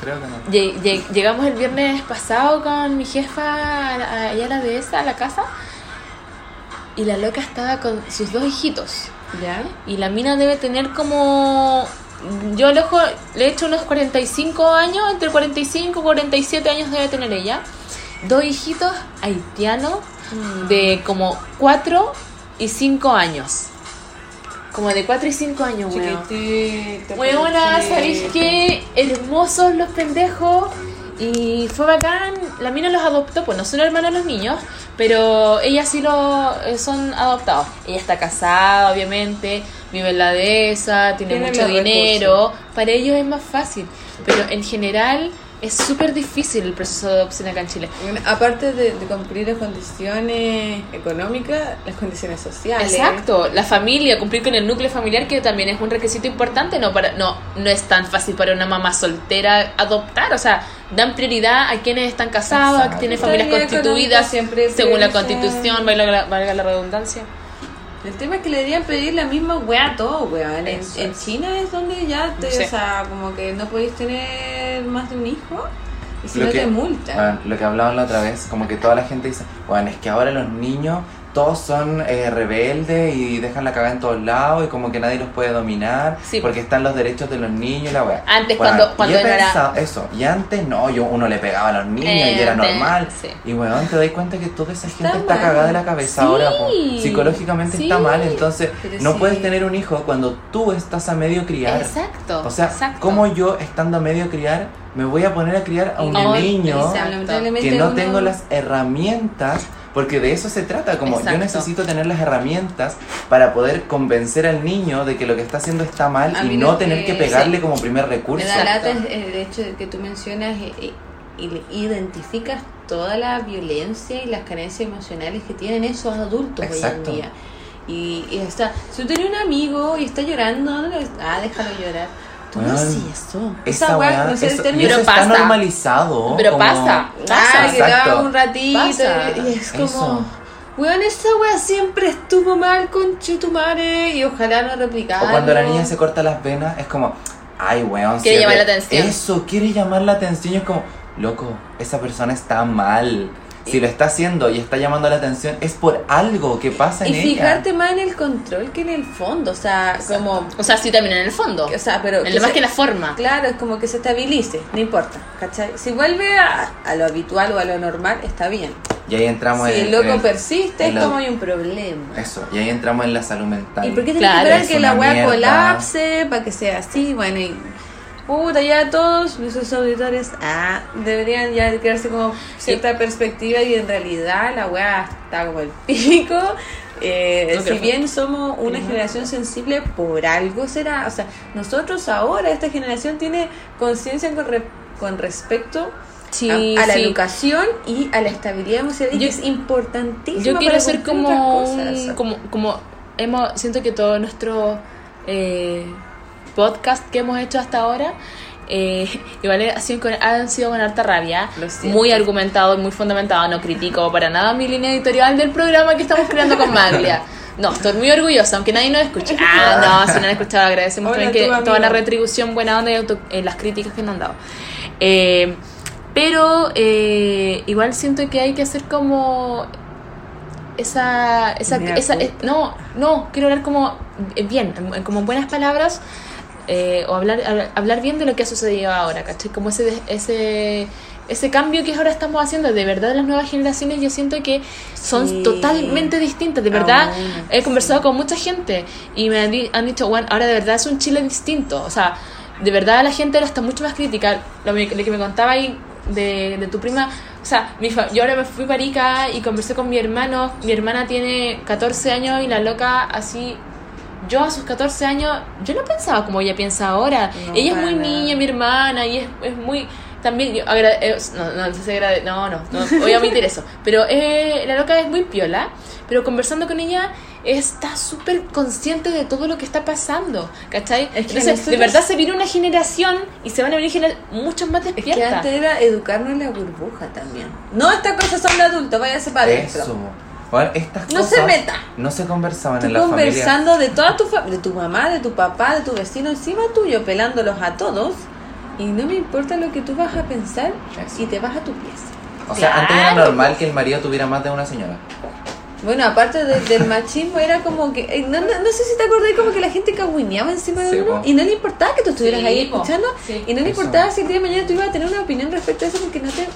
creo que no. lle- lle- llegamos el viernes pasado con mi jefa a la- allá a la dehesa, a la casa, y la loca estaba con sus dos hijitos. ¿Ya? Y la mina debe tener como. Yo le, ojo- le he hecho unos 45 años, entre 45 y 47 años debe tener ella. Dos hijitos haitianos de como 4 y 5 años. Como de 4 y 5 años, weón. Weona, pobrecito. ¿sabéis qué? Hermosos los pendejos. Y fue bacán, la mina los adoptó, pues no son hermanos los niños, pero ella sí lo eh, son adoptados. Ella está casada, obviamente, vive en la dehesa, tiene, Tiene mucho dinero. Para ellos es más fácil, pero en general es súper difícil el proceso de adopción acá en Chile. Aparte de, de cumplir las condiciones económicas, las condiciones sociales. Exacto, la familia, cumplir con el núcleo familiar que también es un requisito importante, no para no no es tan fácil para una mamá soltera adoptar, o sea, dan prioridad a quienes están casados, a Exacto. quienes La familias constituidas siempre según la Constitución, valga la, valga la redundancia. El tema es que le deberían pedir la misma weá a todo, weón. En, en. China es donde ya te, Sí. o sea, como que no podéis tener más de un hijo y si Lo no que- te multan. Bueno, lo que hablaban la otra vez, como que toda la gente dice, bueno, es que ahora los niños todos son eh, rebeldes y dejan la cagada en todos lados y como que nadie los puede dominar Sí. porque están los derechos de los niños y la weá. Antes, Bueno, cuando- cuando he no era- Eso, y antes no, yo uno le pegaba a los niños y era Eh, normal. sí. Y weón, te das cuenta que toda esa gente Está cagada de la cabeza Sí, ahora, psicológicamente está mal, entonces Pero no puedes tener un hijo cuando tú estás a medio criar. Exacto. O sea, exacto. ¿cómo yo estando a medio criar me voy a poner a criar a un No, niño que no tengo las herramientas? Porque de eso se trata, como Exacto. yo necesito tener las herramientas para poder convencer al niño de que lo que está haciendo está mal A y no tener que- pegarle sí. como primer recurso. Me da lata es el hecho de que tú mencionas eh, eh, identificas toda la violencia y las carencias emocionales que tienen esos adultos Exacto. hoy en día. Y, y está, si tú tienes un amigo y está llorando, ah, déjalo llorar. Tú no haces eso. Esa weá, no sé el eso, y término, Pero está pasa. normalizado. Pero como- pasa. Ah, Pasa. que daba Exacto. un ratito Pasa. y es como, Eso. weón, esa wea siempre estuvo mal con Chetumare y ojalá no replicarlo. O cuando la niña se corta las venas, es como, ay, weón. Quiere llamar la atención. Eso, quiere llamar la atención. Y es como, loco, esa persona está mal. Si lo está haciendo y está llamando la atención, es por algo que pasa en Y ella. fijarte más en el control que en el fondo, o sea, como, O sea, sí también en el fondo. o sea, pero en lo más se- que la forma. Claro, es como que se estabilice, no importa, ¿cachai? Si vuelve a, a lo habitual o a lo normal, está bien. Y ahí entramos Si en, el loco en el- persiste, en es como hay un problema. Eso, y ahí entramos en la salud mental. ¿Y por qué Claro, que esperar es que la weá colapse para que sea así? Bueno, y puta, ya todos nuestros auditores ah, deberían ya crearse como cierta perspectiva y en realidad la weá está como el pico. Eh, No, si bien somos una generación sensible, por algo será. O sea, nosotros ahora, esta generación tiene conciencia con, re- con respecto Sí, a, a la sí. educación y a la estabilidad emocional, y Yo- es importantísima. Yo quiero hacer como, cosas. como, como hemos, siento que todo nuestro eh, podcast que hemos hecho hasta ahora, eh, igual ha sido con, han sido con harta rabia, muy argumentado y muy fundamentado, no critico para nada mi línea editorial del programa que estamos creando con Maglia. No, estoy muy orgullosa, aunque nadie nos escuche. Ah, no, si no han escuchado, agradecemos Hola, también que toda la retribución buena onda y auto- eh, las críticas que nos han dado. Eh, pero eh, igual siento que hay que hacer como esa, esa, esa no, no, quiero hablar como bien, en- como en buenas palabras eh, o hablar, hablar bien de lo que ha sucedido ahora, ¿cachai? Como ese, ese, ese cambio que ahora estamos haciendo, de verdad las nuevas generaciones yo siento que son Sí. totalmente distintas, de verdad Aún, he conversado sí. con mucha gente y me han, di- han dicho, bueno, ahora de verdad es un Chile distinto, o sea, de verdad la gente ahora está mucho más crítica, lo, que me contaba ahí de, de tu prima, o sea, mi fa- yo ahora me fui para Ica y conversé con mi hermano, mi hermana tiene 14 años y la loca así... Yo a sus 14 años, yo no pensaba como ella piensa ahora. No, ella es muy nada. niña, mi hermana, y es, es muy... También, yo agra- eh, no, no, no, sé, agrade- no, no, no, voy a omitir eso. Pero eh, la loca es muy piola, pero conversando con ella está súper consciente de todo lo que está pasando, ¿cachai? Es que Entonces, de nosotros- verdad se viene una generación y se van a venir gener- muchos más Es que despiertas. antes era educarnos en la burbuja también. No, estas cosas son de adultos, váyase para adentro. Eso. Bueno, estas No se cosas meta. No se conversaban Tú en la familia. conversando de toda tu familia, de tu mamá, de tu papá, de tu vecino encima tuyo, pelándolos a todos. Y no me importa lo que tú vas a pensar Eso. y te vas a tu pieza. O sea, antes era Claro. normal que el marido tuviera más de una señora. Bueno, aparte de- del machismo, era como que. eh, No, no, no sé si te acordás, como que la gente cagüineaba encima de Sí, uno po. y no le importaba que tú estuvieras Sí, ahí po. escuchando Sí. y no le Eso. importaba si el día de mañana tú ibas a tener una opinión respecto a eso porque no te.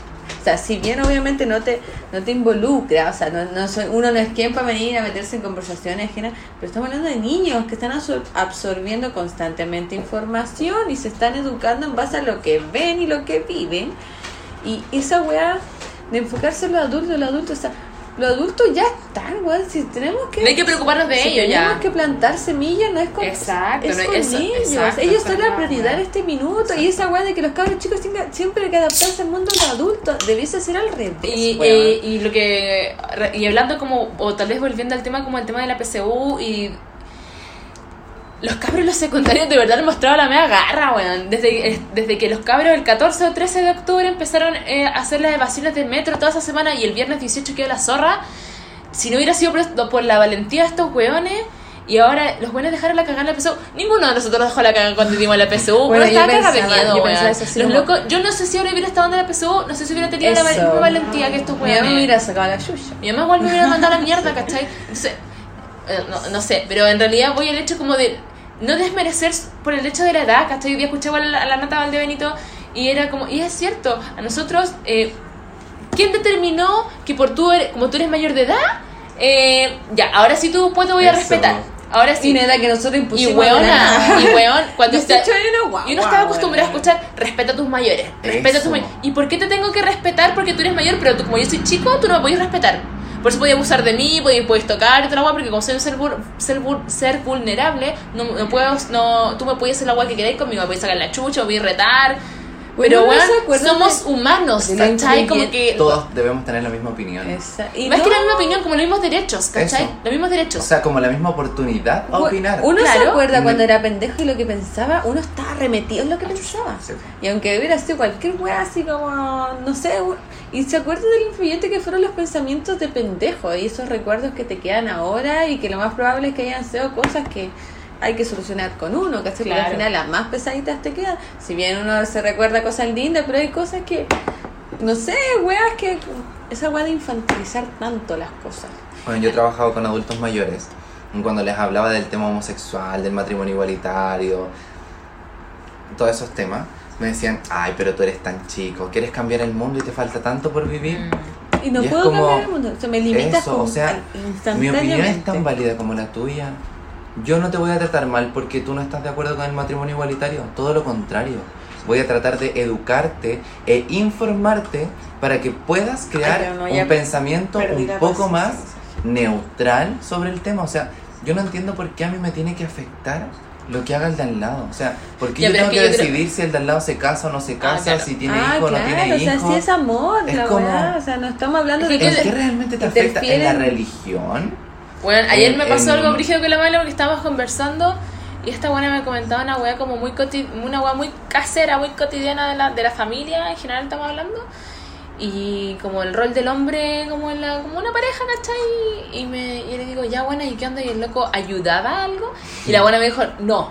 Sea, si bien obviamente no te, no te involucra, o sea, no, no soy, uno no es quien para venir a meterse en conversaciones pero estamos hablando de niños que están absor- absorbiendo constantemente información y se están educando en base a lo que ven y lo que viven. Y esa weá de enfocarse en los adultos, los adultos, o los adultos ya están, weón. Si tenemos que. No hay que preocuparnos de si ellos tenemos ya. que plantar semillas, no es con, Exacto, es no, con eso- ellos. exacto, ellos son la prioridad en este minuto. Y esa weá de que los cabros chicos tengan, siempre hay que adaptarse al mundo de los adultos. Debiese ser al revés. Y, eh, y lo que y hablando como o tal vez volviendo al tema como el tema de la PSU y los cabros los secundarios de verdad han mostrado la mega garra, weón. Desde, eh, desde que los cabros el 14 o 13 de octubre empezaron eh, a hacer las evasiones del metro toda esa semana y el viernes 18 quedó la zorra. Si no hubiera sido por, por la valentía de estos weones y ahora los buenos dejaron la cagada en la PSU. Ninguno de nosotros dejó la cagada cuando dimos la PSU. Bueno, estaba cagada de miedo, yo Los locos, yo no sé si ahora hubiera estado en la PSU, no sé si hubiera tenido la misma valentía que estos Mi mamá weones. hubiera sacado la. Mi mamá igual me hubiera mandado la mierda, ¿cachai? Entonces, no, no sé, pero en realidad voy al hecho como de no desmerecer por el hecho de la edad, ¿cachai? Hoy día escuché igual a la, a la Nata Valdebenito y era como, y es cierto, a nosotros, eh, ¿quién determinó que por tú eres, como tú eres mayor de edad, eh, ya, ahora sí tú pues te voy a Eso. respetar. Ahora sí. Y nada que nosotros Y impusimos. la weona, y weón, cuando está, 18 años, guau, y uno estaba acostumbrado a escuchar, respeta a tus mayores, respeta a tus mayores. ¿Y por qué te tengo que respetar? Porque tú eres mayor, pero tú, como yo soy chico, tú no me podías respetar. Por eso podías abusar de mí, podías tocar y agua, porque como soy un ser, ser, ser vulnerable, no, no puedo, no, tú me podías hacer la agua que queráis conmigo, me podías sacar la chucha, me podías retar. Pero ¿no se bueno, somos de- humanos, ¿cachai? Como que... Todos debemos tener la misma opinión. Esa- y Más no- que la misma opinión, como los mismos derechos, ¿cachai? Eso. Los mismos derechos. O sea, como la misma oportunidad a opinar. Uno se acuerda cuando me- era pendejo y lo que pensaba, uno estaba remetido en lo que pensaba. Sí. Y aunque hubiera sido cualquier weá así como, no sé, y se acuerda del influyente que fueron los pensamientos de pendejo y esos recuerdos que te quedan ahora y que lo más probable es que hayan sido cosas que hay que solucionar con uno, ¿cachai? Porque Claro. al final las más pesaditas te quedan. Si bien uno se recuerda cosas lindas, pero hay cosas que, no sé, weas que, esa weá de infantilizar tanto las cosas. Bueno, yo he trabajado con adultos mayores. y Cuando les hablaba del tema homosexual, del matrimonio igualitario, todos esos temas, me decían, ay, pero tú eres tan chico, quieres cambiar el mundo y te falta tanto por vivir. Mm. Y no Y puedo como cambiar el mundo, se me limita Eso, o sea, Mi opinión es tan válida como la tuya. Yo no te voy a tratar mal porque tú no estás de acuerdo con el matrimonio igualitario. Todo lo contrario. Voy a tratar de educarte e informarte para que puedas crear no, un pensamiento un poco más neutral sobre el tema. O sea, yo no entiendo por qué a mí me tiene que afectar lo que haga el de al lado. O sea, ¿por qué Ya, yo tengo que, creo- decidir si el de al lado se casa o no se casa, claro. si tiene ah, hijo o no tiene o sea, hijo? sí es amor, Es la como- weá, o sea, no estamos hablando de que ¿En qué realmente te afecta? ¿En la religión? Bueno, ayer me pasó en- algo brígido con la mala porque estábamos conversando y esta buena me comentaba una weá como muy coti- una weá muy casera, muy cotidiana de la, de la familia, en general estamos hablando. Y como el rol del hombre como en la, como una pareja, ¿cachai? Y, me, y le digo, ya buena, ¿y qué onda? Y el loco ayudaba a algo. Y la buena me dijo, no.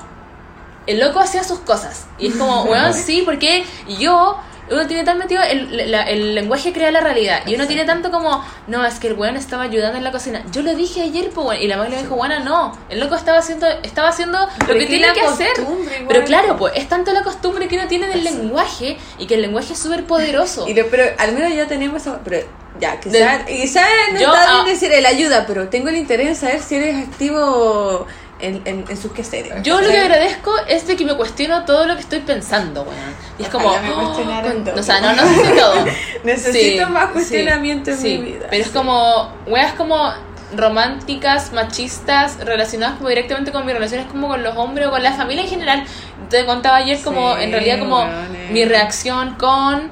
El loco hacía sus cosas. Y es como, weón, sí, porque yo, uno tiene tan metido, el, la- el lenguaje crea la realidad. Y uno tiene tanto como, no, es que el weón estaba ayudando en la cocina. Yo lo dije ayer, pues. Y la madre le dijo, buena, no. El loco estaba haciendo, estaba haciendo lo que tiene que hacer. igual. Pero claro, pues, es tanto la costumbre que uno tiene del lenguaje y que el lenguaje es súper poderoso. Y lo- pero al menos ya tenemos esa- pero ya, De- quizás quizá no Yo, está ah, bien decir el ayuda, pero tengo el interés en saber si eres activo en, en, en sus quehaceres. Yo lo que agradezco es de que me cuestiono todo lo que estoy pensando, weón. Y es como, oh, con- o sea, no, no sé si todo. Necesito Sí, más sí, cuestionamiento en sí. mi vida. Pero es sí. como, weas como románticas, machistas, relacionadas como directamente con mis relaciones como con los hombres o con la familia en general. Te contaba ayer como, Sí, en realidad como mi reacción con...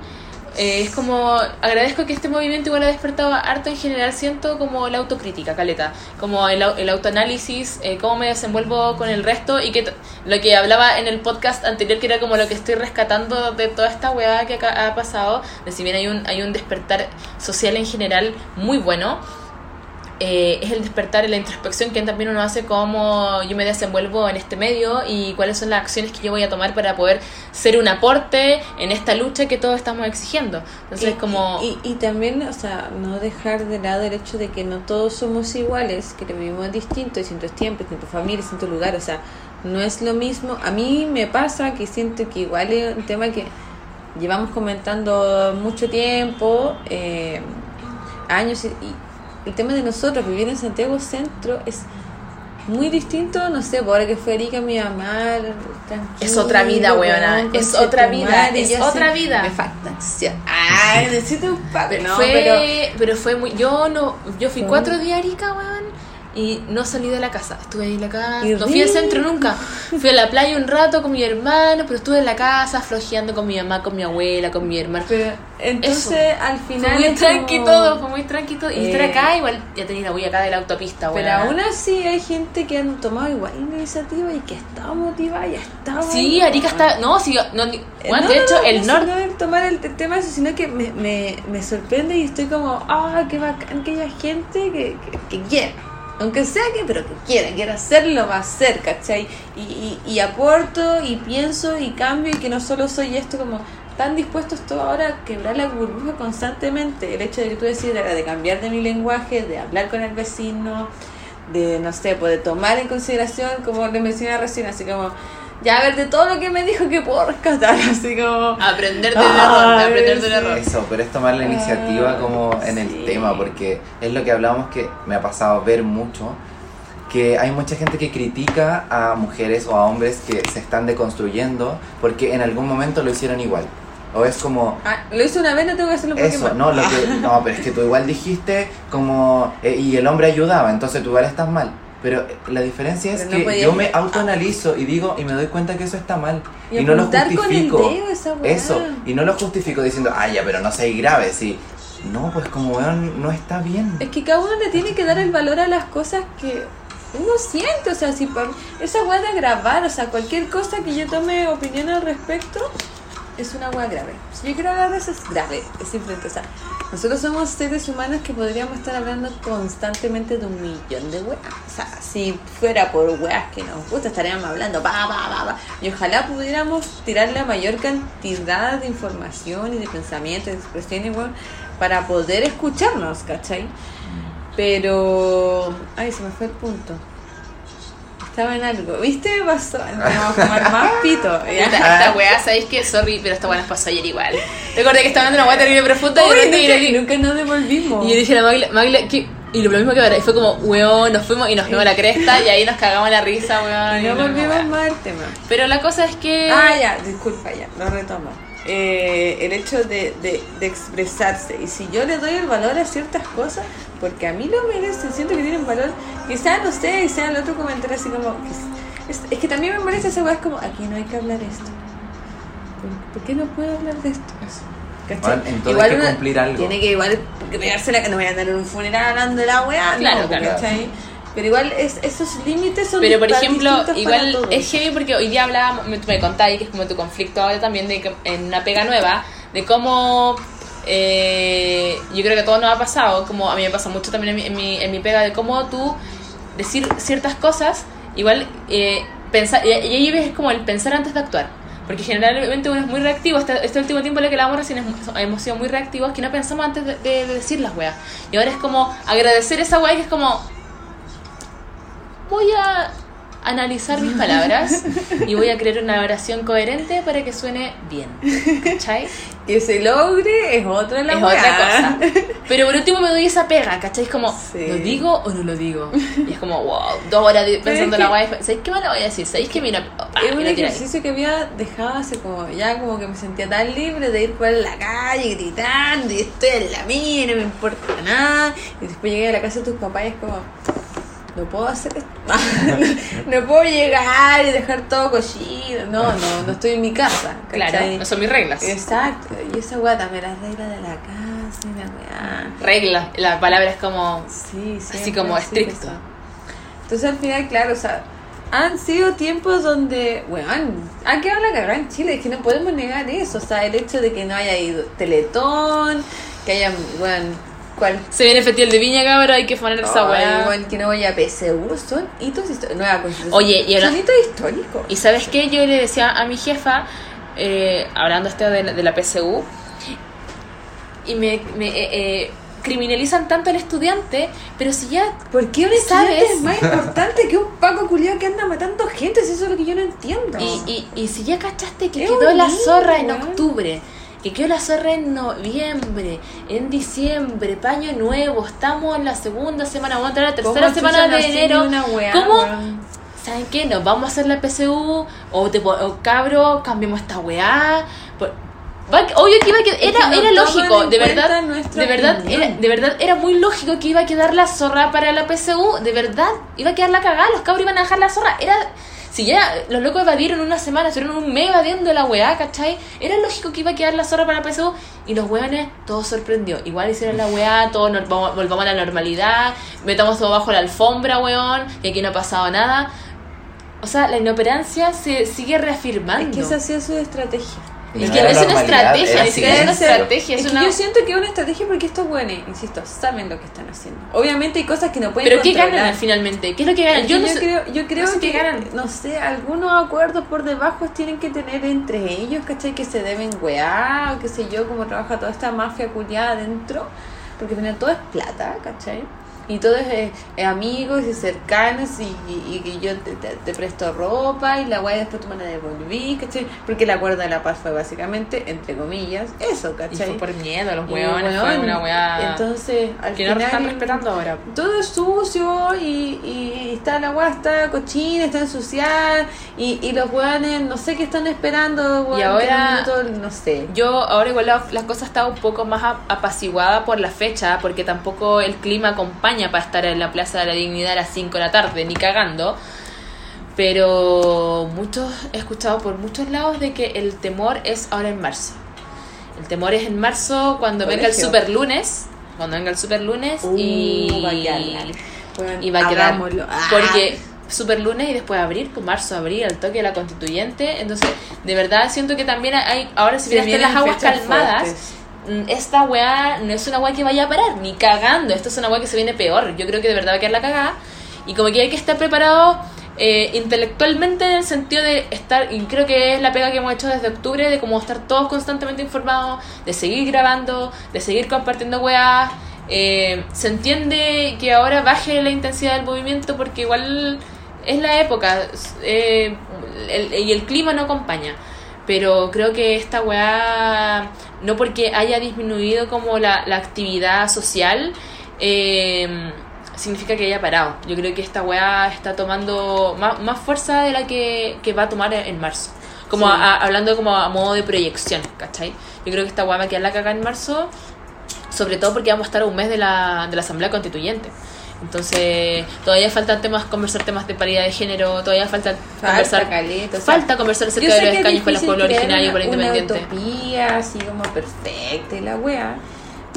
eh, es como, agradezco que este movimiento igual ha despertado harto en general, siento como la autocrítica, caleta, como el, el autoanálisis, eh, cómo me desenvuelvo con el resto y que lo que hablaba en el podcast anterior, que era como lo que estoy rescatando de toda esta weá que ha pasado, de si bien hay un, hay un despertar social en general muy bueno, eh, es el despertar y la introspección que también uno hace cómo yo me desenvuelvo en este medio y cuáles son las acciones que yo voy a tomar para poder ser un aporte en esta lucha que todos estamos exigiendo. Entonces, y, como... y, y también, o sea, no dejar de lado el hecho de que no todos somos iguales, que vivimos distintos, distintos tiempos, distintas familias, distintos lugares, o sea, no es lo mismo. A mí me pasa que siento que igual es un tema que llevamos comentando mucho tiempo, eh, años, y, y el tema de nosotros, vivir en Santiago Centro, es muy distinto, no sé, por ahora que fue Erika, mi mamá, Es otra vida, weona, es otra vida, es otra vida. Me falta. Ay, necesito un papel. Pero No, fue, pero pero... fue muy. Yo no. Yo fui cuatro días a Arica, weón. Y no salí de la casa. Estuve ahí en la casa. Y No fui al centro nunca. Fui a la playa un rato con mi hermano, pero estuve en la casa flojeando con mi mamá, con mi abuela, con mi hermano. Pero entonces al Fue final. muy es tranqui como- todo, fue muy tranqui todo. Y Eh. estar acá, igual ya tenía la huella acá de la autopista. Pero aún así hay gente que han tomado igual iniciativa y que está motivada y está. Sí, Arica está. No, sí, no, Eh, bueno, no, de hecho, no, el no, norte. No tomar el, el tema eso, sino que me, me, me sorprende y estoy como, ah, qué bacán que haya gente que, que, que quiera. Aunque sea que, pero que quiera, quiera hacerlo, va a hacer, ¿cachai? Y, y, y aporto y pienso y cambio y que no solo soy esto como tan dispuestos todos ahora a quebrar la burbuja constantemente. El hecho de que tú decides de, cambiar de mi lenguaje, de hablar con el vecino, de, no sé, pues de tomar en consideración, como le mencioné recién, así como, ya a ver, de todo lo que me dijo que puedo rescatar, así como... Aprender del error, de aprender del sí. error. Eso, pero es tomar la iniciativa Ah, como en el sí. tema, porque es lo que hablamos que me ha pasado ver mucho, que hay mucha gente que critica a mujeres o a hombres que se están deconstruyendo porque en algún momento lo hicieron igual. O es como, Ah, lo hice una vez, no tengo que hacerlo eso, no, lo que, no, pero es que tú igual dijiste como, eh, y el hombre ayudaba, entonces tú igual estás mal. Pero eh, la diferencia es Pero que yo me autoanalizo y digo, y me doy cuenta que eso está mal. Y Y, no lo apuntar con el justifico. dedo esa weá. Eso, y no lo justifico diciendo, ah, ya, pero no seas grave, sí. No, pues como weón, no está bien. Es que cada uno le tiene que dar el valor a las cosas que uno siente, o sea, si por esa de grabar, o sea, cualquier cosa que yo tome opinión al respecto, es una weá grave. Si yo quiero hablar de eso, es grave, es simplemente, o sea, nosotros somos seres humanos que podríamos estar hablando constantemente de un millón de weas. O sea, si fuera por weas que nos gusta, estaríamos hablando, pa, pa, pa. Y ojalá pudiéramos tirar la mayor cantidad de información y de pensamientos, de expresiones, weón, para poder escucharnos, ¿cachai? Pero. Ay, se me fue el punto. Estaba en algo. ¿Viste? Pasó. Vamos a fumar más pito. ¿ya? esta weá, ¿sabéis qué? Sorry, pero esta weá nos pasó ayer igual. Recuerda que estaba dando una weá terrible profunda y Uy, vino aquí- nunca, nunca nos devolvimos. Y yo le dije a la Magla, Magla, ¿qué? Y lo mismo que ahora, y fue como, weón, nos fuimos y nos fuimos a la cresta y ahí nos cagamos la risa, weón. Y y no no, volvimos más al tema. Pero la cosa es que. Ah, ya, disculpa, ya, lo retomo. Eh, el hecho de, de, de expresarse. Y si yo le doy el valor a ciertas cosas, porque a mí lo merecen, siento que tienen valor, quizás, no sé, quizás el otro comentario así como. Es, es que también me molesta esa weá, es como, aquí no hay que hablar esto. ¿Por, por qué no puedo hablar de esto? ¿Cachai? Bueno, entonces hay que cumplir algo. Tiene que igual pegársela, que no voy a andar en un funeral hablando de la weá, Claro, no, claro. ¿cachai? Pero igual es, esos límites son Pero por ejemplo, igual es heavy porque hoy día hablábamos, me, me contáis que es como tu conflicto ahora también de que en una pega nueva, de cómo eh, yo creo que a todos nos ha pasado, como a mí me pasa mucho también en mi, en mi, en mi pega, de cómo tú decir ciertas cosas, igual eh, pensar, y, y ahí ves como el pensar antes de actuar. Porque generalmente uno es muy reactivo, este, este último tiempo en el que hablamos recién es- hemos sido muy reactivos, que no pensamos antes de, de- de decir las weas. Y ahora es como agradecer esa wea que es como, voy a analizar mis palabras y voy a crear una oración coherente para que suene bien. ¿Cachai? Que se logre es otra la es otra cosa. Pero por último me doy esa pega, ¿cachai? Es como, Sí. ¿lo digo o no lo digo? Y es como, wow, dos horas pensando es la guay. ¿Sabéis qué me lo voy a decir? ¿Sabéis que mira? ah, Es un la ejercicio que había dejado hace como, ya como que me sentía tan libre de ir por la calle gritando y estoy en la mía, y no me importa nada. Y después llegué a la casa de tus papás y es como, no puedo hacer esto. no puedo llegar y dejar todo cochino. No, no, no estoy en mi casa. Claro, no son mis reglas. Exacto. Y esa weá también, las reglas de la casa y la weá. Reglas, la palabra es como Sí, sí. así como estricto. Entonces al final, claro, o sea, han sido tiempos donde, weón, ha quedado la cagada en Chile, es que no podemos negar eso, o sea, el hecho de que no haya ido Teletón, que haya, weón, Se viene el festival de Viña, cabrón, hay que poner esa weá. weón, que no vaya PSU, son hitos históricos, nueva constitución. Oye, y ahora- son hitos históricos. Y sabes qué, yo le decía a mi jefa, eh, hablando esto de, la- de la PSU, y me, me, eh, eh, criminalizan tanto al estudiante, pero si ya ¿Por qué un ¿Sabes? estudiante es más importante que un paco culiado que anda matando gente? Si eso es lo que yo no entiendo. Y, y, y si ya cachaste que Es quedó la zorra en octubre que quedó la zorra en noviembre, en diciembre, paño nuevo, estamos en la segunda semana, vamos a entrar a la tercera ¿Cómo semana de enero. ¿Cómo? ¿Saben qué? Nos vamos a hacer la PSU o, te, o cabro, cambiemos esta weá. Por- Obvio que iba a quedar, era, era lógico, de verdad, de verdad, opinión. era, de verdad era muy lógico que iba a quedar la zorra para la PSU, de verdad, iba a quedar la cagada, los cabros iban a dejar la zorra, era, si ya los locos evadieron una semana, estuvieron un mes evadiendo la weá, ¿cachai? Era lógico que iba a quedar la zorra para PSU y los weones, todo sorprendió, igual hicieron la weá, todos nos vamos- volvamos a la normalidad, metamos todo bajo la alfombra, weón, y aquí no ha pasado nada. O sea, la inoperancia se sigue reafirmando. Es que esa ha sido su estrategia. Y Es no que es una estrategia, siquiera es una estrategia, es, Es que yo siento que es una estrategia porque estos buenos, insisto, saben lo que están haciendo. Obviamente hay cosas que no pueden Pero ¿qué controlar. ganan finalmente? ¿Qué es lo que ganan? Es Yo no sé- creo, yo creo no sé que, qué ganan. no sé, algunos acuerdos por debajo tienen que tener entre ellos, ¿cachai? Que se deben wear, o qué sé yo, cómo trabaja toda esta mafia culiada adentro. Porque al final todo es plata, ¿cachai? Y todo es, eh, eh, amigos y cercanos y, y, y que yo te, te- te presto ropa y la weá después tú me la devolví, ¿cachai? Porque el acuerdo de la paz fue básicamente, entre comillas, eso, Y ¿cachai? fue por miedo, los Y, hueones, fue una Entonces, al que no final, están respetando ahora. todo es sucio y, y está la weá está cochina, está ensuciada y, y los weones no sé qué están esperando, weón, Y ahora- minuto, no sé. Yo ahora igual la, la cosa está un poco más ap- apaciguada por la fecha, porque tampoco el clima acompaña para estar en la Plaza de la Dignidad a las 5 de la tarde, ni cagando. Pero muchos, he escuchado por muchos lados de que el temor es ahora en marzo. El temor es en marzo cuando venga el super lunes, cuando venga el super lunes y, Uh, va a quedar mal. Weón, y va a quedar. Ah. porque super lunes y después abril, pues marzo, abril, al toque de la constituyente. Entonces, de verdad siento que también hay, ahora si están las aguas calmadas, fuertes. Mm, esta weá no es una weá que vaya a parar, ni cagando. Esto es una weá que se viene peor. Yo creo que de verdad va a quedar la cagada. Y como que hay que estar preparado eh, intelectualmente en el sentido de estar, y creo que es la pega que hemos hecho desde octubre, de como estar todos constantemente informados, de seguir grabando, de seguir compartiendo weá. Eh, se entiende que ahora baje la intensidad del movimiento porque igual es la época eh, y el clima no acompaña. Pero creo que esta weá, no porque haya disminuido como la, la actividad social, eh, significa que haya parado. Yo creo que esta weá está tomando más, más fuerza de la que, que va a tomar en marzo. Como Sí. a- hablando como a modo de proyección, ¿cachai? Yo creo que esta weá va a quedar la caga en marzo, sobre todo porque vamos a estar a un mes de la, de la Asamblea Constituyente. Entonces, todavía faltan temas, conversar temas de paridad de género, todavía falta, conversar caleta, o sea, falta conversar acerca de los escaños con los pueblos originarios y por una, una independiente. utopía así como perfecta y la weá.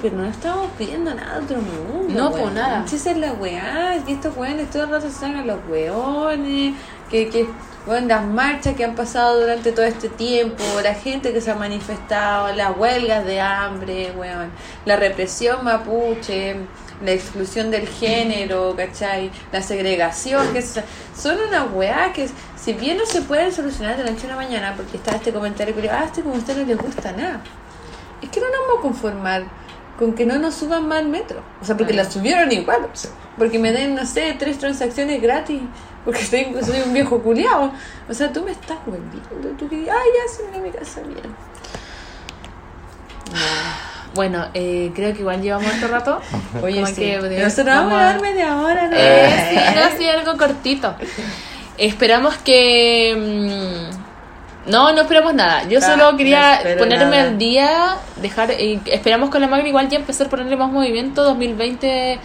Pero no estamos pidiendo nada de otro mundo. No, po, nada. Esa es la weá, que estos weones todo el rato se hagan los weones, que, que weón, las marchas que han pasado durante todo este tiempo, la gente que se ha manifestado, las huelgas de hambre, weón, la represión mapuche, la exclusión del género, ¿cachai? La segregación, que es- son una weá que si bien no se pueden solucionar de la noche a la mañana, porque está este comentario que ah, este comentario no les gusta nada. Es que no nos vamos a conformar con que no nos suban más el metro. O sea, porque la subieron igual. Porque me den, no sé, tres transacciones gratis. Porque soy, soy un viejo culiao. O sea, tú me estás vendiendo. Tú que, ay, ya se me a mi casa bien. Bueno, eh, creo que igual llevamos otro rato. Oye, Como sí. que, Pero nosotros vamos a dar media hora, ¿no? Eh, sí, no, sí, algo cortito. Esperamos que... mm, No, no esperamos nada. Yo Ah, solo quería ponerme nada. al día, dejar... y esperamos con la Magna igual ya empezar a ponerle más movimiento. 2020,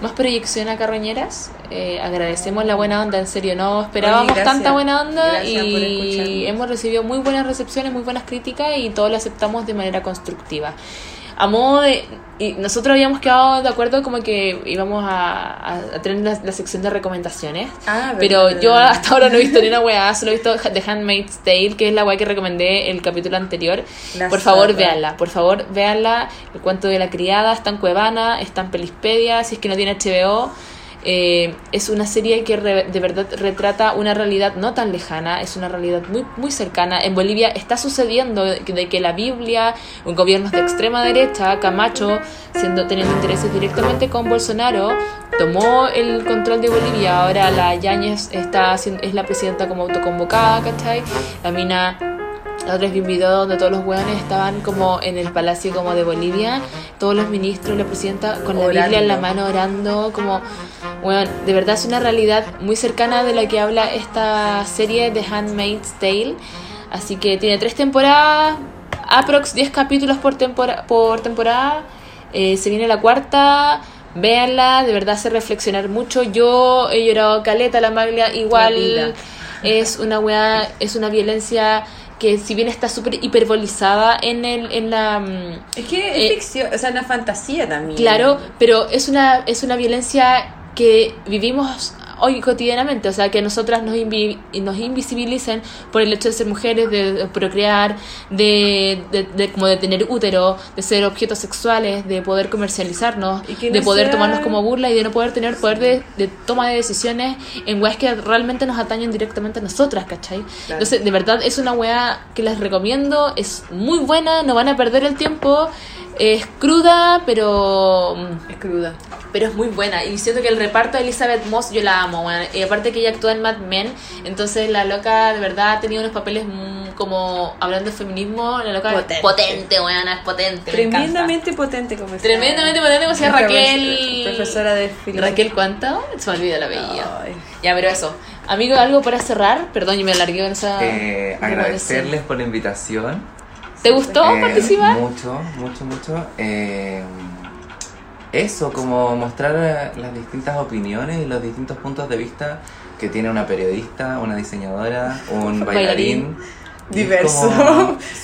más proyección a carroñeras. Eh, agradecemos la buena onda, en serio. No esperábamos Oye, tanta buena onda Gracias y hemos recibido muy buenas recepciones, muy buenas críticas y todo lo aceptamos de manera constructiva. A modo de... Y nosotros habíamos quedado de acuerdo como que íbamos a, a- a tener la, la sección de recomendaciones. Ah, Pero verdad, yo hasta ahora no he visto ni una weá, solo he visto The Handmaid's Tale, que es la weá que recomendé el capítulo anterior. La por favor, véanla, por favor, véanla. El cuento de la criada está en Cuevana, está en Pelispedia, si es que no tiene HBO. Eh, es una serie que de verdad retrata una realidad no tan lejana, es una realidad muy, muy cercana. En Bolivia está sucediendo de que, la Biblia, gobiernos de extrema derecha, Camacho, siendo, teniendo intereses directamente con Bolsonaro, tomó el control de Bolivia. Ahora la Yáñez está, es la presidenta como autoconvocada, ¿cachai? La mina La otra vez vi un video donde todos los hueones estaban como en el palacio como de Bolivia, todos los ministros, la presidenta con la Biblia en la mano orando, como, bueno, de verdad es una realidad muy cercana de la que habla esta serie de Handmaid's Tale. Así que tiene tres temporadas, aprox 10 capítulos por, tempora- por temporada. Eh, se viene la cuarta, véanla, de verdad hace reflexionar mucho. Yo he llorado caleta, la maglia igual es una weá, es una violencia que si bien está súper hiperbolizada en el, en la mm, Es que Eh, es ficción, o sea, una fantasía también. Claro, pero es una, es una violencia que vivimos hoy cotidianamente, o sea, que nosotras nos, invi- nos invisibilicen por el hecho de ser mujeres, de, procrear, de, de, de como de tener útero, de ser objetos sexuales, de poder comercializarnos, de poder sea- tomarnos como burla y de no poder tener poder de, de toma de decisiones en weas que realmente nos atañen directamente a nosotras, ¿cachai? Claro. Entonces, de verdad es una wea que les recomiendo, es muy buena, no van a perder el tiempo, es cruda, pero Es cruda. pero es muy buena. Y siento que el reparto de Elizabeth Moss yo la amo, weón. Y aparte que ella actúa en Mad Men, entonces la loca de verdad ha tenido unos papeles mm, como hablando de feminismo, la loca Potente. es potente, weón, es potente. Tremendamente potente como esa- Tremendamente potente como Nuestra Raquel. Profesora de filosofía. Raquel, ¿cuánto? Se me olvida la. Ay. Ya, pero eso. Amigo, algo para cerrar. Perdón, yo me alargué con esa. Eh, agradecerles por la invitación. ¿Te gustó Eh, participar? Mucho, mucho, mucho. Eh, eso, como mostrar eh, las distintas opiniones y los distintos puntos de vista que tiene una periodista, una diseñadora, un Bailarín. bailarín. Diverso.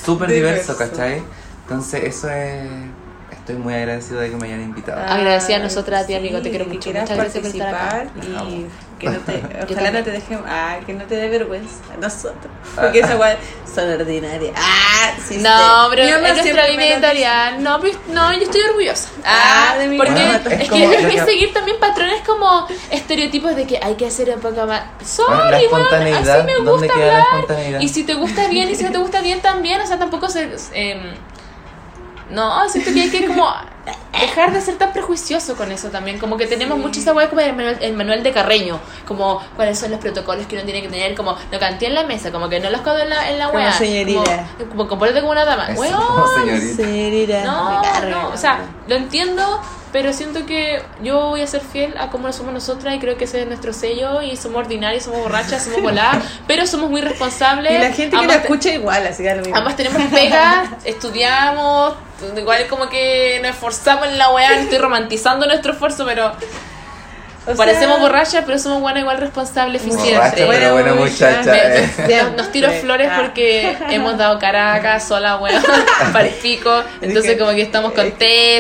Súper diverso, Diverso. ¿cachai? Entonces, eso es. Estoy muy agradecido de que me hayan invitado. Agradecida a nosotras, a ti, amigo, te quiero que mucho. Muchas gracias por estar acá. participar y que no te, ojalá no te dejen, ah, que no te dé vergüenza a nosotros, porque esa weá son ordinarias. Ah, sí No, pero es nuestra línea editorial. No, no, yo estoy orgullosa. Ah, de mi porque Bueno, es, es que lo que seguir también patrones como estereotipos de que hay que hacer un poco más. Sorry, Bueno, así me ¿dónde gusta hablar. Y si te gusta bien y si no te gusta bien también, o sea, tampoco se. em, no, siento que hay que como dejar de ser tan prejuicioso con eso también. Como que tenemos mucho esa weá como el manual, el manual de Carreño. Como cuáles son los protocolos que uno tiene que tener. Como no canté en la mesa, como que no los codo en la, en la Como weá. señorita. Como, como compórtate como una dama. Eso, como señorita. No, no, o sea, lo entiendo, pero siento que yo voy a ser fiel a cómo somos nosotras y creo que ese es nuestro sello y somos ordinarios, somos borrachas, somos voladas, pero somos muy responsables. y la gente que te- escucha igual, así que lo. Ambas tenemos pegas, estudiamos, igual como que nos esforzamos en la weá, no estoy romantizando nuestro esfuerzo, pero O sea, parecemos borrachas, pero somos buenas igual responsables, eficientes. pero buena muchacha. Me- eh. me- nos, nos tiro flores Ah. porque hemos dado cara acá sola, weón, para el pico. Entonces, como que estamos con que-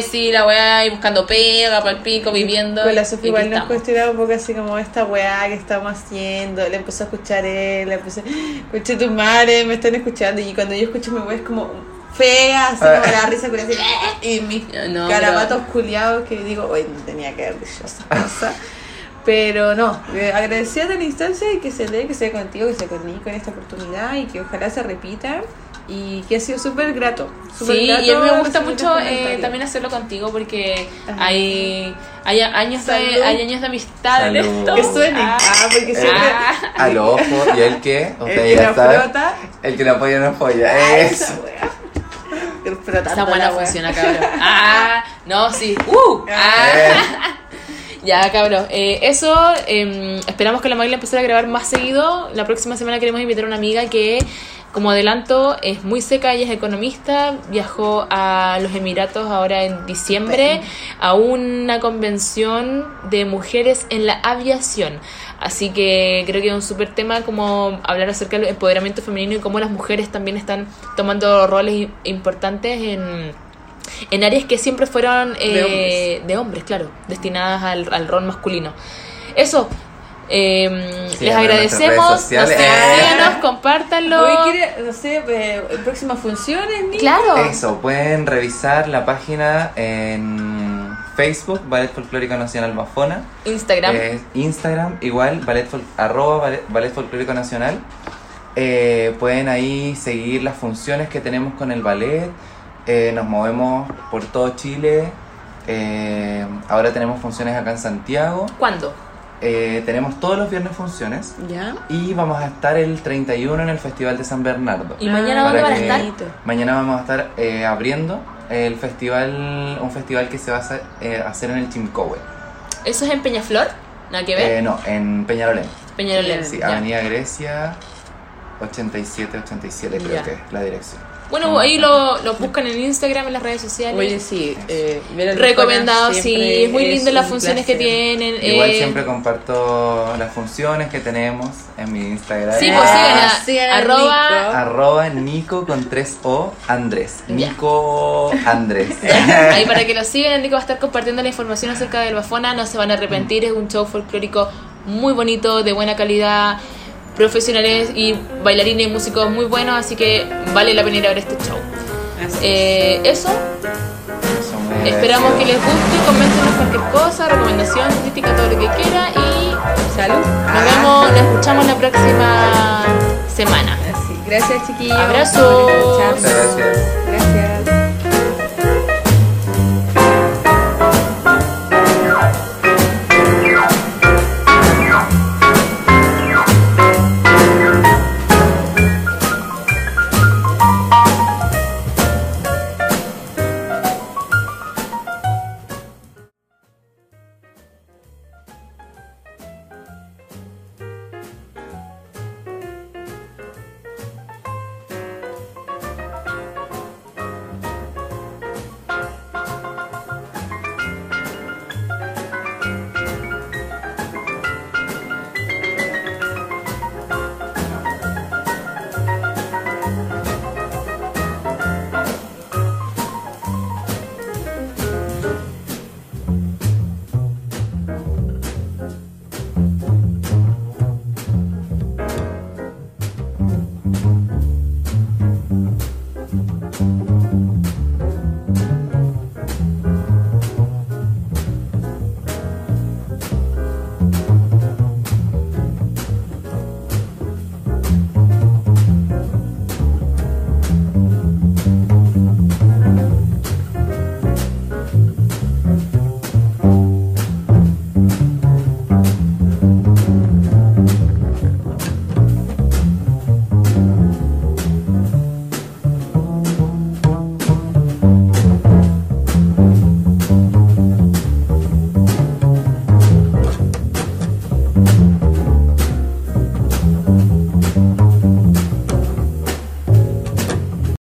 Tessy, la weá, y buscando pega para el pico, viviendo. Con la Sofía igual nos cuestionaba un poco así como esta weá que estamos haciendo. Le empezó a escuchar él, le empezó escuché tu madre, me están escuchando. Y cuando yo escucho mi weá es como fea, así como la risa con así, y mis No, carabatos culiados que digo, oye, no tenía que haber dicho esa cosa. Pero no, eh, agradecida de la instancia y que se dé, que sea contigo, que sea conmigo en esta oportunidad y que ojalá se repita y que ha sido súper grato. súper Sí, grato y a mí me gusta mucho los eh, también hacerlo contigo porque Ajá. hay, hay años de, hay años de amistad en Salud. esto. Que suene. Ah. Ah, porque Eh, siempre. Ah. Al ojo, y el que, El usted que ya sabe. frota. El que no apoya no apoya. Ah, Eso. Esa buena funciona, cabrón. Ah, no, sí. Uh, ah. Eh, Ya, cabrón. Eh, eso, eh, esperamos que la Magla empezara a grabar más seguido. La próxima semana queremos invitar a una amiga que, como adelanto, es muy seca, ella es economista, viajó a los Emiratos ahora en diciembre a una convención de mujeres en la aviación. Así que creo que es un súper tema como hablar acerca del empoderamiento femenino y cómo las mujeres también están tomando roles importantes en, en áreas que siempre fueron eh, de, hombres. claro, destinadas al, al rol masculino. Eso, eh, les agradecemos, sociales. síganos, compártanlo. Oye, ¿quiere, no sé, eh, próximas funciones? Claro, Eso, pueden revisar la página en Facebook, Ballet Folclórico Nacional Bafona. Instagram. Eh, Instagram, igual, ballet fol- arroba ballet, Ballet Folclórico Nacional. Eh, pueden ahí seguir las funciones que tenemos con el ballet. Eh, nos movemos por todo Chile. Eh, ahora tenemos funciones acá en Santiago. ¿Cuándo? Eh, tenemos todos los viernes funciones ¿Ya? y vamos a estar el 31 en el Festival de San Bernardo. ¿Y mañana Para dónde van a que- estar? bonito. Mañana vamos a estar eh, abriendo el festival, un festival que se va a hacer, eh, hacer en el Chimcowe. ¿Eso es en Peñaflor? Nada que ver. Eh, no, en Peñarolén. Peñarolén. Sí, ya. Avenida Grecia 8787 creo Ya. que es la dirección. Bueno, ahí lo, lo buscan en Instagram, en las redes sociales. Oye, sí. Eh, Recomendado, sí. Es muy lindo es las un funciones que tienen. Igual eh, siempre comparto las funciones que tenemos en mi Instagram. Sí, Ah, pues sigan a arroba- Nico. Arroba Nico con 3 O Andrés. Ya. Nico Andrés. Ahí para que lo sigan, Enrique va a estar compartiendo la información acerca del Bafona, no se van a arrepentir, es un show folclórico muy bonito, de buena calidad, profesionales y bailarines y músicos muy buenos, así que vale la pena ir a ver este show. Eh, eso, esperamos que les guste, coméntenos cualquier cosa, recomendación, crítica, todo lo que quiera y. Salud. nos vemos, nos escuchamos la próxima semana. Gracias, chiquillos. Abrazos. Gracias. Gracias.